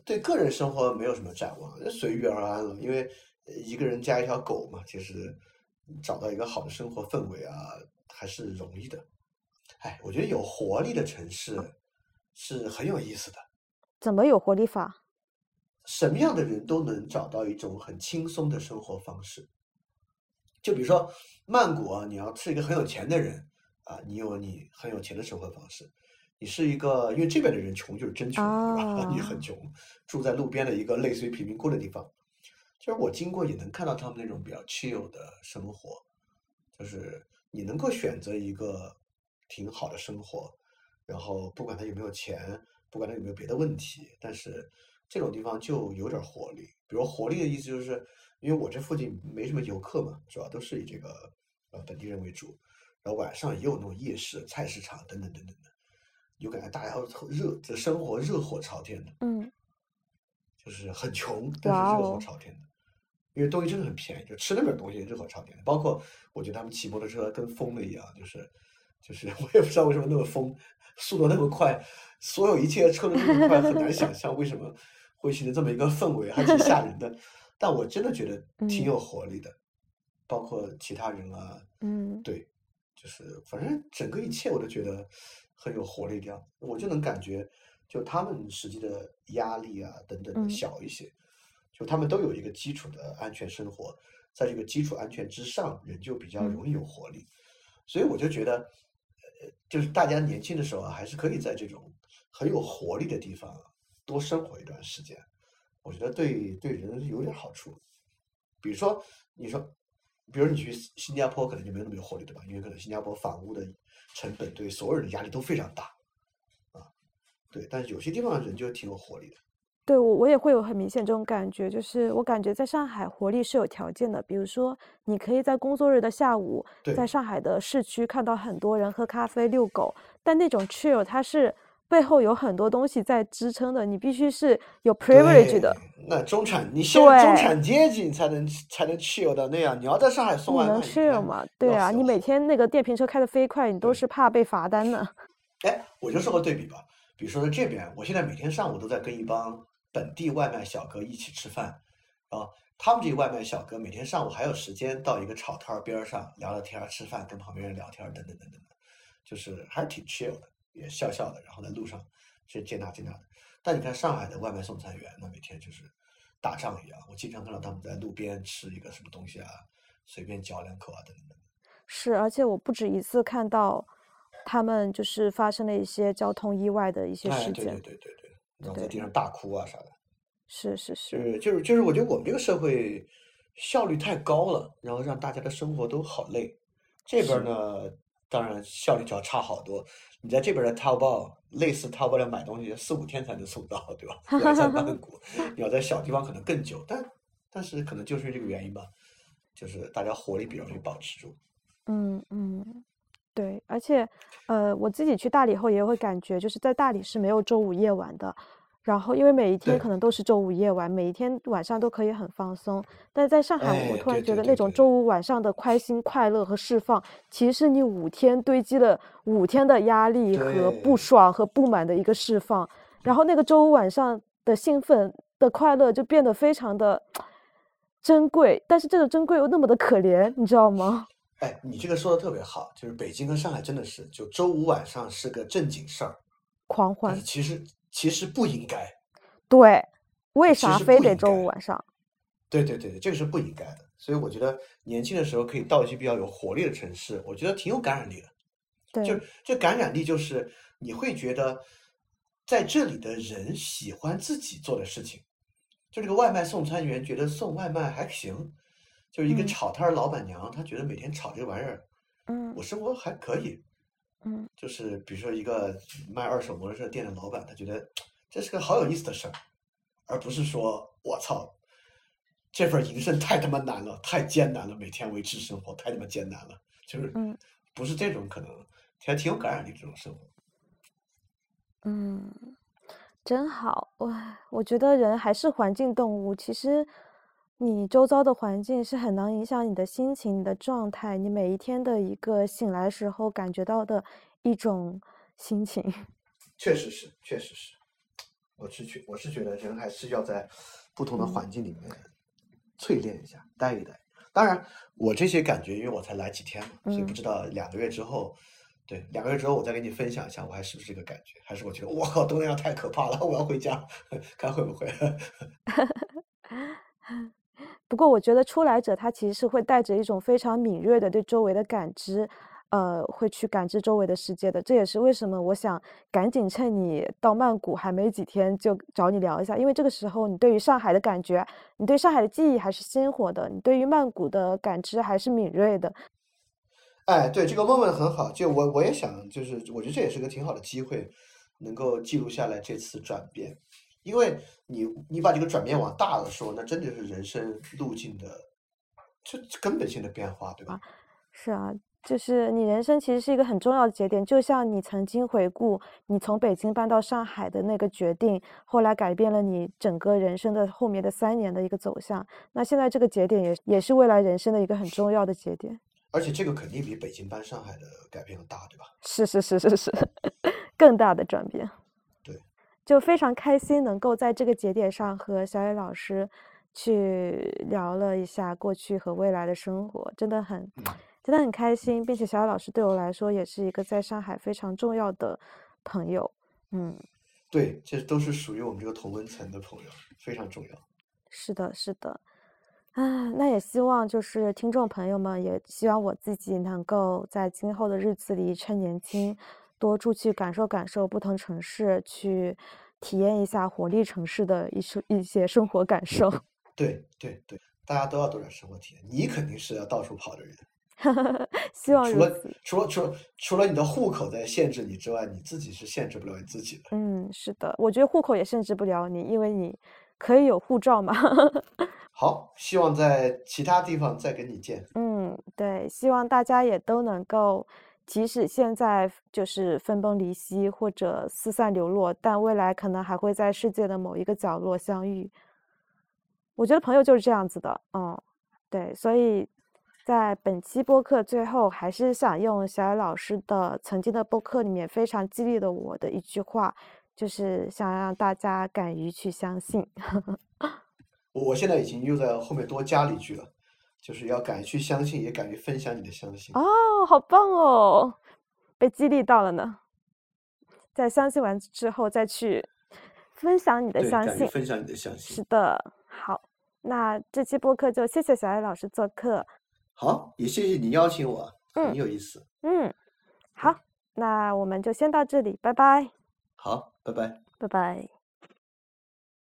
对个人生活没有什么展望，就随遇而安了。因为呃一个人加一条狗嘛，其实找到一个好的生活氛围啊，还是容易的。哎，我觉得有活力的城市是很有意思的，怎么有活力法？什么样的人都能找到一种很轻松的生活方式。就比如说曼谷啊，你要是一个很有钱的人啊，你有你很有钱的生活方式。你是一个，因为这边的人穷就是真穷，对吧？<laughs> 你啊很穷，住在路边的一个类似于贫民窟的地方。就是我经过也能看到他们那种比较 chill 的生活，就是你能够选择一个挺好的生活，然后不管他有没有钱，不管他有没有别的问题，但是这种地方就有点活力。比如活力的意思就是，因为我这附近没什么游客嘛，主要都是以这个呃本地人为主，然后晚上也有那种夜市、菜市场等等等等的，就感觉大家都热，这生活热火朝天的。嗯就是很穷，但是热火朝天的，因为东西真的很便宜，就吃那边东西热火朝天的。包括我觉得他们骑摩托车跟疯了一样，就是就是我也不知道为什么那么疯，速度那么快，所有一切车都那么快，很难想象为什么会形成这么一个氛围，还挺吓人的。<laughs> 但我真的觉得挺嗯。有活力的，包括其他人啊，嗯。对，就是反正整个一切我都觉得很有活力的样子，我就能感觉，就他们实际的压力啊等等小一些，就他们都有一个基础的安全生活，在这个基础安全之上，人就比较嗯。容易有活力，所以我就觉得，呃，就是大家年轻的时候啊，还是可以在这种很有活力的地方啊多生活一段时间，我觉得对对人有点好处。比如说，你说，比如你去新新加坡，可能就没有那么有活力，对吧？因为可能新加坡房屋的成本对所有人的压力都非常大，啊，对。但是有些地方人就挺有活力的，对，我我也会有很明显这种感觉，就是我感觉在上海活力是有条件的，比如说你可以在工作日的下午，在上海的市区看到很多人喝咖啡、遛狗，但那种 chill 它是背后有很多东西在支撑的，你必须是有 privilege 的，那中产，你中产阶级你才能才能 chill 到那样。你要在上海送外卖，你 chill 吗？对啊，你每天那个电瓶车开的飞快，你都是怕被罚单呢。<laughs> 哎，我就说个对比吧，比如说在这边，我现在每天上午都在跟一帮本地外卖小哥一起吃饭，啊，他们这些外卖小哥每天上午还有时间到一个炒摊儿边儿上聊聊天儿、吃饭，跟旁边人聊天儿，等等等等的，就是还是挺 chill 的，也笑笑的，然后在路上去接纳接纳的。但你看上海的外卖送餐员，那每天就是打仗一样，我经常看到他们在路边吃一个什么东西啊，随便嚼两口啊，等等等等。是，而且我不止一次看到他们就是发生了一些交通意外的一些哎，事件。对对对对对，然后在地上大哭啊啥的。是是是就是就是，我觉得我们这个社会效率太高了，然后让大家的生活都好累。这边呢，当然效率就要差好多。你在这边儿的淘宝，类似淘宝上买东西，四五天才能送到，对吧？<laughs> 要在曼谷，你要在小地方可能更久，但但是可能就是这个原因吧，就是大家活力比较容易保持住。嗯嗯，对，而且呃，我自己去大理后也会感觉，就是在大理是没有周五夜晚的。然后，因为每一天可能都是周五夜晚，每一天晚上都可以很放松。但在上海，我哎突然觉得那种周五晚上的开心、快乐和释放，其实是你五天堆积了五天的压力和不爽和不满的一个释放。然后那个周五晚上的兴奋的快乐就变得非常的珍贵，但是这个珍贵又那么的可怜，你知道吗？哎，你这个说的特别好，就是北京和上海真的是，就周五晚上是个正经事儿，狂欢，其实其实不应该。对，为啥非得周五晚上？对对对对，这个是不应该的。所以我觉得年轻的时候可以到一些比较有活力的城市，我觉得挺有感染力的。对，就这感染力就是你会觉得在这里的人喜欢自己做的事情。就这个外卖送餐员觉得送外卖还行，就是一个嗯炒摊儿老板娘，她觉得每天炒这个玩意儿，嗯我生活还可以。嗯就是比如说一个卖二手摩托车店的老板，他觉得这是个好有意思的事儿，而不是说我操，这份营生太他妈难了，太艰难了，每天维持生活太他妈艰难了，就是嗯不是这种可能，还挺有感染力这种生活。嗯，真好哇！我觉得人还是环境动物，其实你周遭的环境是很能影响你的心情、你的状态，你每一天的一个醒来时候感觉到的一种心情。<laughs> 确实是，确实是，我是觉我是觉得人还是要在不同的嗯环境里面淬炼一下，待一待。当然，我这些感觉，因为我才来几天嘛，所以不嗯知道两个月之后，对，两个月之后我再跟你分享一下，我还是不是这个感觉，还是我觉得我靠，东阳太可怕了，我要回家，<laughs> 看会不会。<laughs> 不过我觉得出来者他其实是会带着一种非常敏锐的对周围的感知，呃，会去感知周围的世界的。这也是为什么我想赶紧趁你到曼谷还没几天就找你聊一下，因为这个时候你对于上海的感觉，你对上海的记忆还是鲜活的，你对于曼谷的感知还是敏锐的。哎，对，这个问问很好，就我我也想，就是我觉得这也是个挺好的机会，能够记录下来这次转变，因为你你把这个转变往大了说，那真的是人生路径的这根本性的变化，对吧？是啊，就是你人生其实是一个很重要的节点，就像你曾经回顾你从北京搬到上海的那个决定，后来改变了你整个人生的后面的三年的一个走向。那现在这个节点也也是未来人生的一个很重要的节点。而且这个肯定比北京搬上海的改变要大，对吧？是是是是是，<laughs> 更大的转变。对，就非常开心能够在这个节点上和小野老师去聊了一下过去和未来的生活，真的很。真的很开心，并且小野老师对我来说也是一个在上海非常重要的朋友。嗯，对，这都是属于我们这个同温层的朋友，非常重要。是的，是的。啊，那也希望就是听众朋友们，也希望我自己能够在今后的日子里趁年轻，多出去感受感受不同城市，去体验一下活力城市的一些一些生活感受。<laughs> 对对对，大家都要多点生活体验。你肯定是要到处跑的人。<laughs> 希望除了除了除了除了你的户口在限制你之外，你自己是限制不了你自己的。嗯，是的，我觉得户口也限制不了你，因为你可以有护照嘛。<laughs> 好，希望在其他地方再跟你见。嗯，对，希望大家也都能够，即使现在就是分崩离析或者四散流落，但未来可能还会在世界的某一个角落相遇。我觉得朋友就是这样子的，嗯，对，所以。在本期播客最后，还是想用小野老师的曾经的播客里面非常激励了我的一句话，就是想让大家敢于去相信。<laughs> 我现在已经又在后面多加了一句了，就是要敢于去相信，也敢于分享你的相信。哦，好棒哦，被激励到了呢。在相信完之后，再去分享你的相信。分享你的相信。是的，好，那这期播客就谢谢小艾老师做客。好，也谢谢你邀请我，很有意思。嗯，好，那我们就先到这里，拜拜。好，拜拜，拜拜。